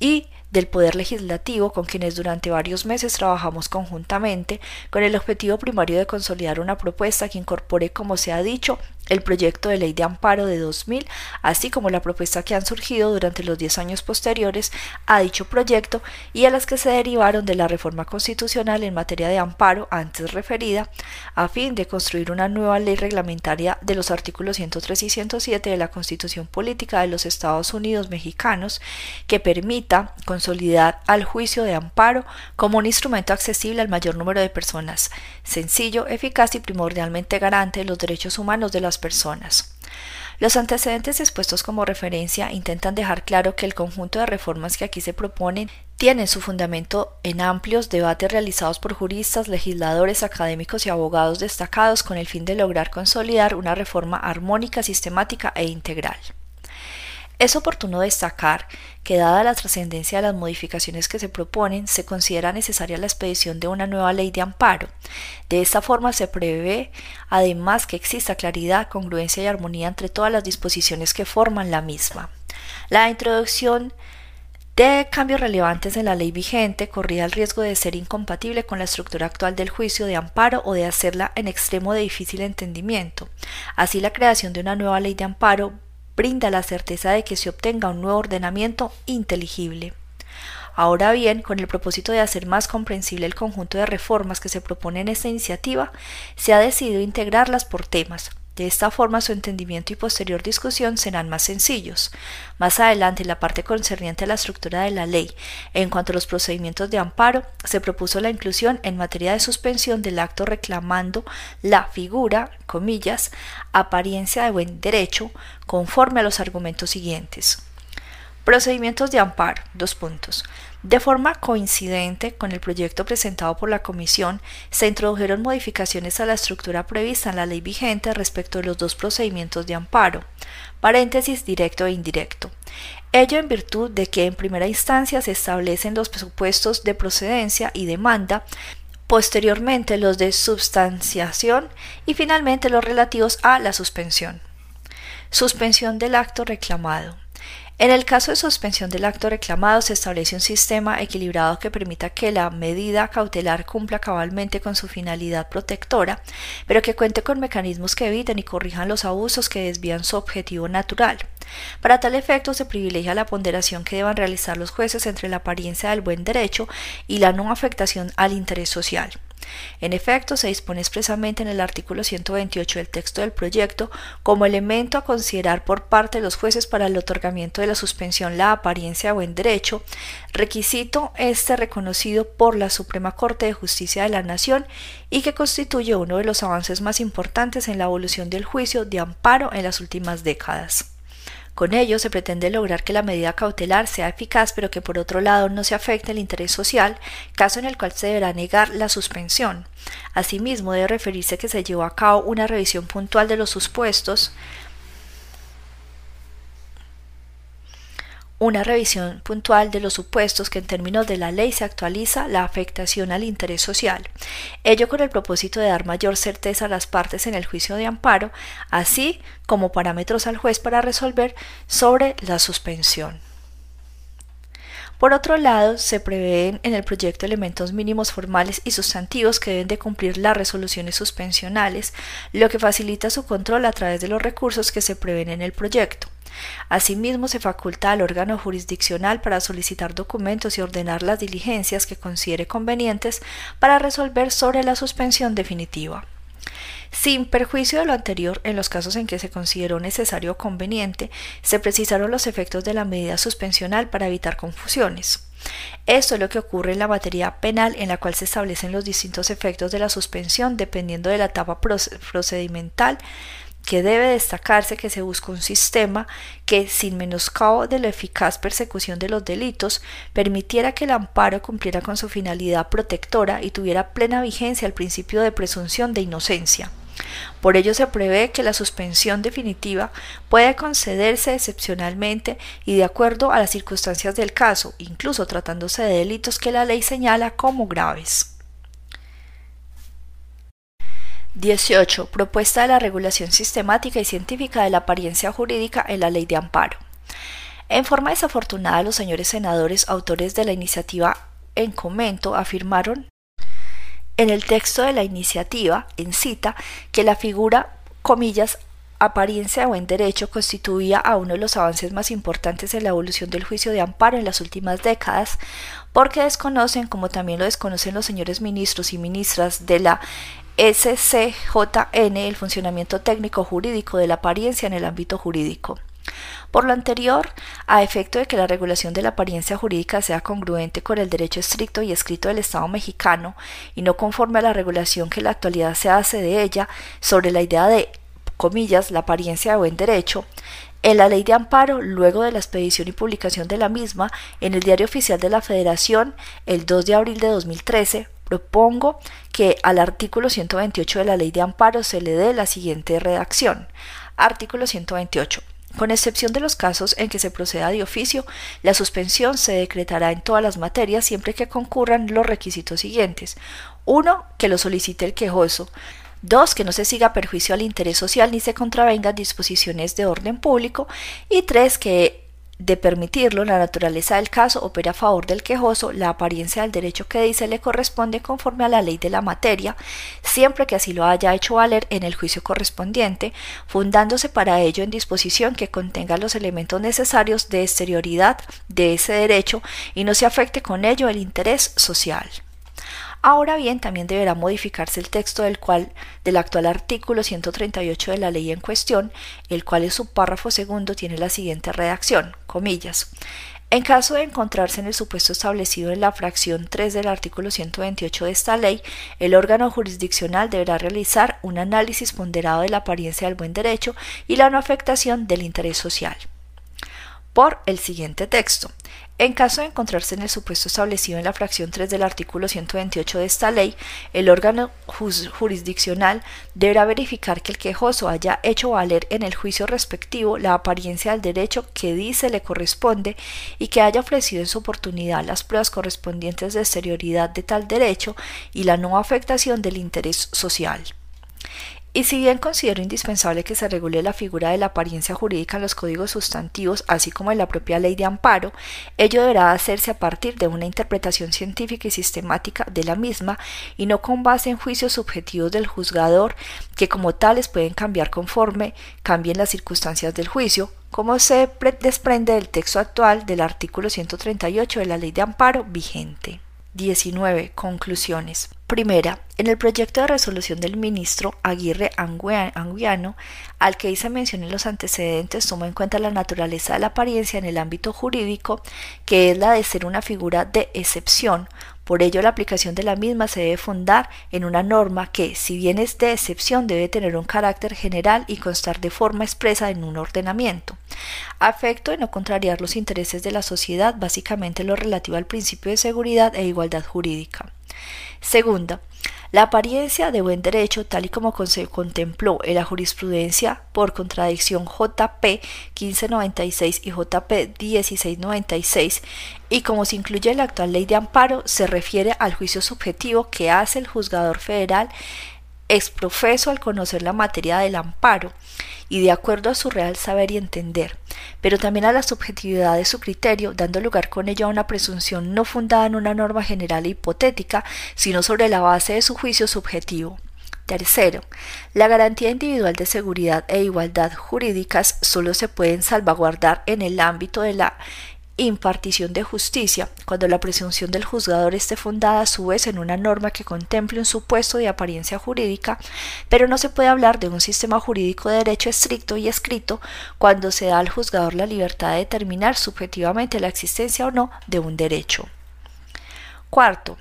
y del Poder Legislativo con quienes durante varios meses trabajamos conjuntamente con el objetivo primario de consolidar una propuesta que incorpore, como se ha dicho, el proyecto de ley de amparo de 2000, así como la propuesta que han surgido durante los diez años posteriores a dicho proyecto y a las que se derivaron de la reforma constitucional en materia de amparo antes referida, a fin de construir una nueva ley reglamentaria de los artículos 103 y 107 de la Constitución Política de los Estados Unidos Mexicanos que permita consolidar al juicio de amparo como un instrumento accesible al mayor número de personas, sencillo, eficaz y primordialmente garante de los derechos humanos de las personas. Los antecedentes expuestos como referencia intentan dejar claro que el conjunto de reformas que aquí se proponen tienen su fundamento en amplios debates realizados por juristas, legisladores, académicos y abogados destacados con el fin de lograr consolidar una reforma armónica, sistemática e integral. Es oportuno destacar que dada la trascendencia de las modificaciones que se proponen, se considera necesaria la expedición de una nueva ley de amparo. De esta forma se prevé además que exista claridad, congruencia y armonía entre todas las disposiciones que forman la misma. La introducción de cambios relevantes en la ley vigente corría el riesgo de ser incompatible con la estructura actual del juicio de amparo o de hacerla en extremo de difícil entendimiento. Así la creación de una nueva ley de amparo brinda la certeza de que se obtenga un nuevo ordenamiento inteligible. Ahora bien, con el propósito de hacer más comprensible el conjunto de reformas que se propone en esta iniciativa, se ha decidido integrarlas por temas, de esta forma su entendimiento y posterior discusión serán más sencillos. Más adelante, en la parte concerniente a la estructura de la ley, en cuanto a los procedimientos de amparo, se propuso la inclusión en materia de suspensión del acto reclamando la figura, comillas, apariencia de buen derecho, conforme a los argumentos siguientes. Procedimientos de amparo. Dos puntos. De forma coincidente con el proyecto presentado por la Comisión, se introdujeron modificaciones a la estructura prevista en la ley vigente respecto de los dos procedimientos de amparo, paréntesis directo e indirecto. Ello en virtud de que en primera instancia se establecen los presupuestos de procedencia y demanda, posteriormente los de substanciación y finalmente los relativos a la suspensión. Suspensión del acto reclamado. En el caso de suspensión del acto reclamado se establece un sistema equilibrado que permita que la medida cautelar cumpla cabalmente con su finalidad protectora, pero que cuente con mecanismos que eviten y corrijan los abusos que desvían su objetivo natural. Para tal efecto se privilegia la ponderación que deban realizar los jueces entre la apariencia del buen derecho y la no afectación al interés social. En efecto, se dispone expresamente en el artículo 128 del texto del proyecto como elemento a considerar por parte de los jueces para el otorgamiento de la suspensión la apariencia de buen derecho, requisito este reconocido por la Suprema Corte de Justicia de la Nación y que constituye uno de los avances más importantes en la evolución del juicio de amparo en las últimas décadas. Con ello se pretende lograr que la medida cautelar sea eficaz pero que por otro lado no se afecte el interés social, caso en el cual se deberá negar la suspensión. Asimismo debe referirse que se llevó a cabo una revisión puntual de los supuestos una revisión puntual de los supuestos que en términos de la ley se actualiza la afectación al interés social, ello con el propósito de dar mayor certeza a las partes en el juicio de amparo, así como parámetros al juez para resolver sobre la suspensión. Por otro lado, se prevén en el proyecto elementos mínimos formales y sustantivos que deben de cumplir las resoluciones suspensionales, lo que facilita su control a través de los recursos que se prevén en el proyecto. Asimismo, se faculta al órgano jurisdiccional para solicitar documentos y ordenar las diligencias que considere convenientes para resolver sobre la suspensión definitiva. Sin perjuicio de lo anterior, en los casos en que se consideró necesario o conveniente, se precisaron los efectos de la medida suspensional para evitar confusiones. Esto es lo que ocurre en la materia penal en la cual se establecen los distintos efectos de la suspensión dependiendo de la etapa procedimental que debe destacarse que se busca un sistema que, sin menoscabo de la eficaz persecución de los delitos, permitiera que el amparo cumpliera con su finalidad protectora y tuviera plena vigencia el principio de presunción de inocencia. Por ello se prevé que la suspensión definitiva puede concederse excepcionalmente y de acuerdo a las circunstancias del caso, incluso tratándose de delitos que la ley señala como graves. 18. Propuesta de la regulación sistemática y científica de la apariencia jurídica en la ley de amparo. En forma desafortunada, los señores senadores autores de la iniciativa en comento afirmaron en el texto de la iniciativa, en cita, que la figura, comillas, apariencia de buen derecho constituía a uno de los avances más importantes en la evolución del juicio de amparo en las últimas décadas, porque desconocen, como también lo desconocen los señores ministros y ministras de la SCJN el funcionamiento técnico jurídico de la apariencia en el ámbito jurídico. Por lo anterior, a efecto de que la regulación de la apariencia jurídica sea congruente con el derecho estricto y escrito del Estado mexicano y no conforme a la regulación que en la actualidad se hace de ella sobre la idea de, comillas, la apariencia de buen derecho, en la ley de amparo, luego de la expedición y publicación de la misma en el Diario Oficial de la Federación el 2 de abril de 2013, propongo que al artículo 128 de la Ley de Amparo se le dé la siguiente redacción. Artículo 128. Con excepción de los casos en que se proceda de oficio, la suspensión se decretará en todas las materias siempre que concurran los requisitos siguientes. 1. Que lo solicite el quejoso. 2. Que no se siga perjuicio al interés social ni se contravengan disposiciones de orden público. Y 3. Que de permitirlo, la naturaleza del caso opera a favor del quejoso la apariencia del derecho que dice le corresponde conforme a la ley de la materia, siempre que así lo haya hecho valer en el juicio correspondiente, fundándose para ello en disposición que contenga los elementos necesarios de exterioridad de ese derecho y no se afecte con ello el interés social. Ahora bien, también deberá modificarse el texto del cual del actual artículo 138 de la ley en cuestión, el cual en su párrafo segundo tiene la siguiente redacción, comillas. En caso de encontrarse en el supuesto establecido en la fracción 3 del artículo 128 de esta ley, el órgano jurisdiccional deberá realizar un análisis ponderado de la apariencia del buen derecho y la no afectación del interés social. Por el siguiente texto. En caso de encontrarse en el supuesto establecido en la fracción 3 del artículo 128 de esta ley, el órgano jurisdiccional deberá verificar que el quejoso haya hecho valer en el juicio respectivo la apariencia del derecho que dice le corresponde y que haya ofrecido en su oportunidad las pruebas correspondientes de exterioridad de tal derecho y la no afectación del interés social. Y si bien considero indispensable que se regule la figura de la apariencia jurídica en los códigos sustantivos, así como en la propia ley de amparo, ello deberá hacerse a partir de una interpretación científica y sistemática de la misma y no con base en juicios subjetivos del juzgador que como tales pueden cambiar conforme cambien las circunstancias del juicio, como se desprende del texto actual del artículo 138 de la ley de amparo vigente. 19. Conclusiones. Primera, en el proyecto de resolución del ministro Aguirre Anguiano, al que hice mención en los antecedentes, toma en cuenta la naturaleza de la apariencia en el ámbito jurídico, que es la de ser una figura de excepción, por ello, la aplicación de la misma se debe fundar en una norma que, si bien es de excepción, debe tener un carácter general y constar de forma expresa en un ordenamiento. Afecto de no contrariar los intereses de la sociedad, básicamente lo relativo al principio de seguridad e igualdad jurídica. Segunda, la apariencia de buen derecho, tal y como se contempló en la jurisprudencia por contradicción JP 1596 y JP 1696, y como se incluye en la actual ley de amparo, se refiere al juicio subjetivo que hace el juzgador federal exprofeso al conocer la materia del amparo y de acuerdo a su real saber y entender, pero también a la subjetividad de su criterio, dando lugar con ello a una presunción no fundada en una norma general e hipotética, sino sobre la base de su juicio subjetivo. Tercero, la garantía individual de seguridad e igualdad jurídicas solo se pueden salvaguardar en el ámbito de la impartición de justicia, cuando la presunción del juzgador esté fundada a su vez en una norma que contemple un supuesto de apariencia jurídica, pero no se puede hablar de un sistema jurídico de derecho estricto y escrito cuando se da al juzgador la libertad de determinar subjetivamente la existencia o no de un derecho. Cuarto,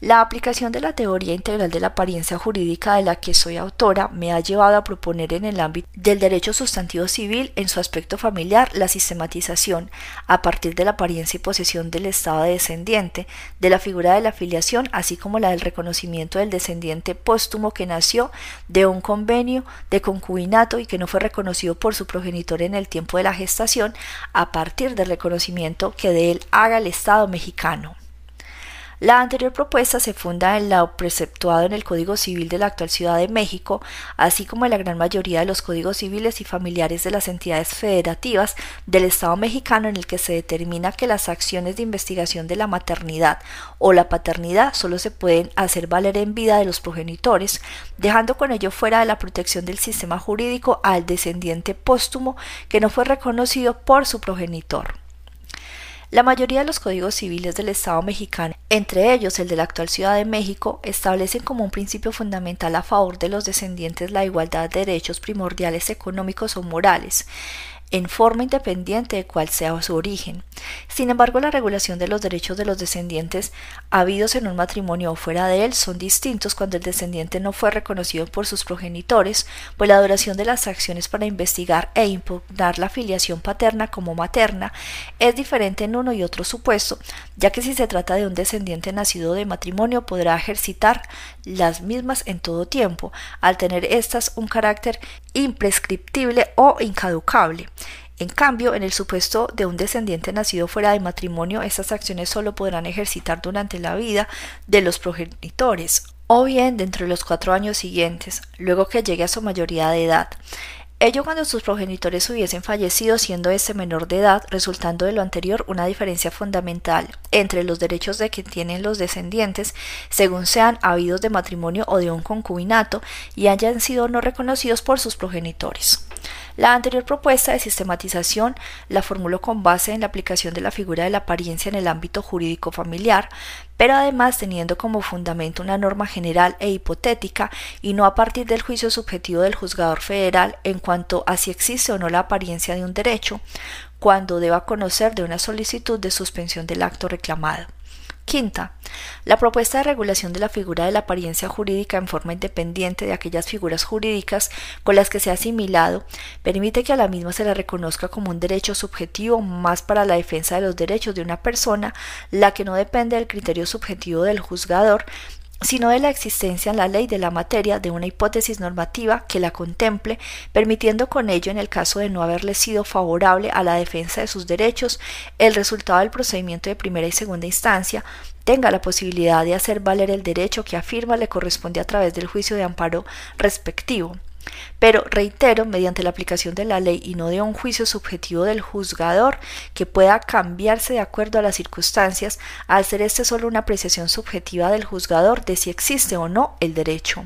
la aplicación de la teoría integral de la apariencia jurídica de la que soy autora me ha llevado a proponer en el ámbito del derecho sustantivo civil en su aspecto familiar la sistematización, a partir de la apariencia y posesión del estado de descendiente, de la figura de la filiación, así como la del reconocimiento del descendiente póstumo que nació de un convenio de concubinato y que no fue reconocido por su progenitor en el tiempo de la gestación, a partir del reconocimiento que de él haga el Estado mexicano. La anterior propuesta se funda en lo preceptuado en el Código Civil de la actual Ciudad de México, así como en la gran mayoría de los códigos civiles y familiares de las entidades federativas del Estado mexicano en el que se determina que las acciones de investigación de la maternidad o la paternidad solo se pueden hacer valer en vida de los progenitores, dejando con ello fuera de la protección del sistema jurídico al descendiente póstumo que no fue reconocido por su progenitor. La mayoría de los códigos civiles del Estado mexicano, entre ellos el de la actual Ciudad de México, establecen como un principio fundamental a favor de los descendientes la igualdad de derechos primordiales económicos o morales, en forma independiente de cuál sea su origen. Sin embargo, la regulación de los derechos de los descendientes habidos en un matrimonio o fuera de él son distintos cuando el descendiente no fue reconocido por sus progenitores, pues la duración de las acciones para investigar e impugnar la filiación paterna como materna es diferente en uno y otro supuesto, ya que si se trata de un descendiente nacido de matrimonio podrá ejercitar las mismas en todo tiempo, al tener éstas un carácter imprescriptible o incaducable. En cambio, en el supuesto de un descendiente nacido fuera de matrimonio, estas acciones solo podrán ejercitar durante la vida de los progenitores, o bien dentro de los cuatro años siguientes, luego que llegue a su mayoría de edad. Ello cuando sus progenitores hubiesen fallecido siendo este menor de edad, resultando de lo anterior una diferencia fundamental entre los derechos de que tienen los descendientes, según sean habidos de matrimonio o de un concubinato, y hayan sido no reconocidos por sus progenitores. La anterior propuesta de sistematización la formuló con base en la aplicación de la figura de la apariencia en el ámbito jurídico familiar, pero además teniendo como fundamento una norma general e hipotética y no a partir del juicio subjetivo del juzgador federal en cuanto a si existe o no la apariencia de un derecho, cuando deba conocer de una solicitud de suspensión del acto reclamado. Quinta, la propuesta de regulación de la figura de la apariencia jurídica en forma independiente de aquellas figuras jurídicas con las que se ha asimilado permite que a la misma se la reconozca como un derecho subjetivo más para la defensa de los derechos de una persona, la que no depende del criterio subjetivo del juzgador, sino de la existencia en la ley de la materia de una hipótesis normativa que la contemple, permitiendo con ello, en el caso de no haberle sido favorable a la defensa de sus derechos, el resultado del procedimiento de primera y segunda instancia tenga la posibilidad de hacer valer el derecho que afirma le corresponde a través del juicio de amparo respectivo. Pero reitero, mediante la aplicación de la ley y no de un juicio subjetivo del juzgador que pueda cambiarse de acuerdo a las circunstancias, al ser este solo una apreciación subjetiva del juzgador de si existe o no el derecho.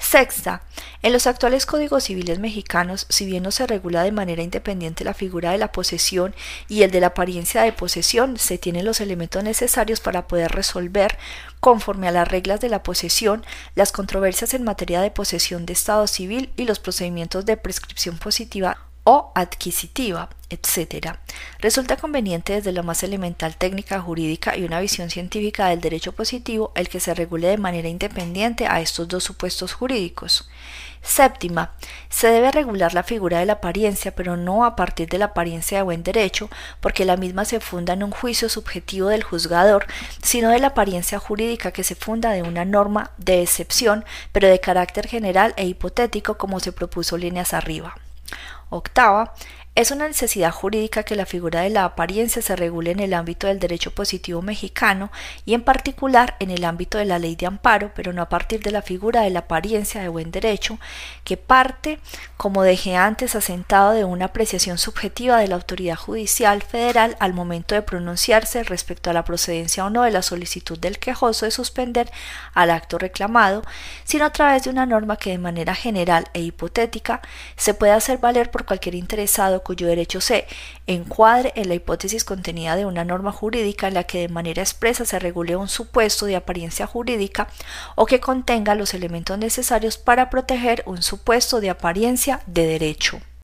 Sexta, en los actuales códigos civiles mexicanos, si bien no se regula de manera independiente la figura de la posesión y el de la apariencia de posesión, se tienen los elementos necesarios para poder resolver, conforme a las reglas de la posesión, las controversias en materia de posesión de Estado civil y los procedimientos de prescripción positiva o adquisitiva, etc. Resulta conveniente desde lo más elemental técnica jurídica y una visión científica del derecho positivo el que se regule de manera independiente a estos dos supuestos jurídicos. Séptima, se debe regular la figura de la apariencia, pero no a partir de la apariencia de buen derecho, porque la misma se funda en un juicio subjetivo del juzgador, sino de la apariencia jurídica que se funda de una norma de excepción, pero de carácter general e hipotético como se propuso líneas arriba. Octava, es una necesidad jurídica que la figura de la apariencia se regule en el ámbito del derecho positivo mexicano y en particular en el ámbito de la ley de amparo, pero no a partir de la figura de la apariencia de buen derecho, que parte, como dejé antes, asentado de una apreciación subjetiva de la autoridad judicial federal al momento de pronunciarse respecto a la procedencia o no de la solicitud del quejoso de suspender al acto reclamado, sino a través de una norma que de manera general e hipotética se puede hacer valer por cualquier interesado cuyo derecho se encuadre en la hipótesis contenida de una norma jurídica en la que de manera expresa se regule un supuesto de apariencia jurídica o que contenga los elementos necesarios para proteger un supuesto de apariencia de derecho.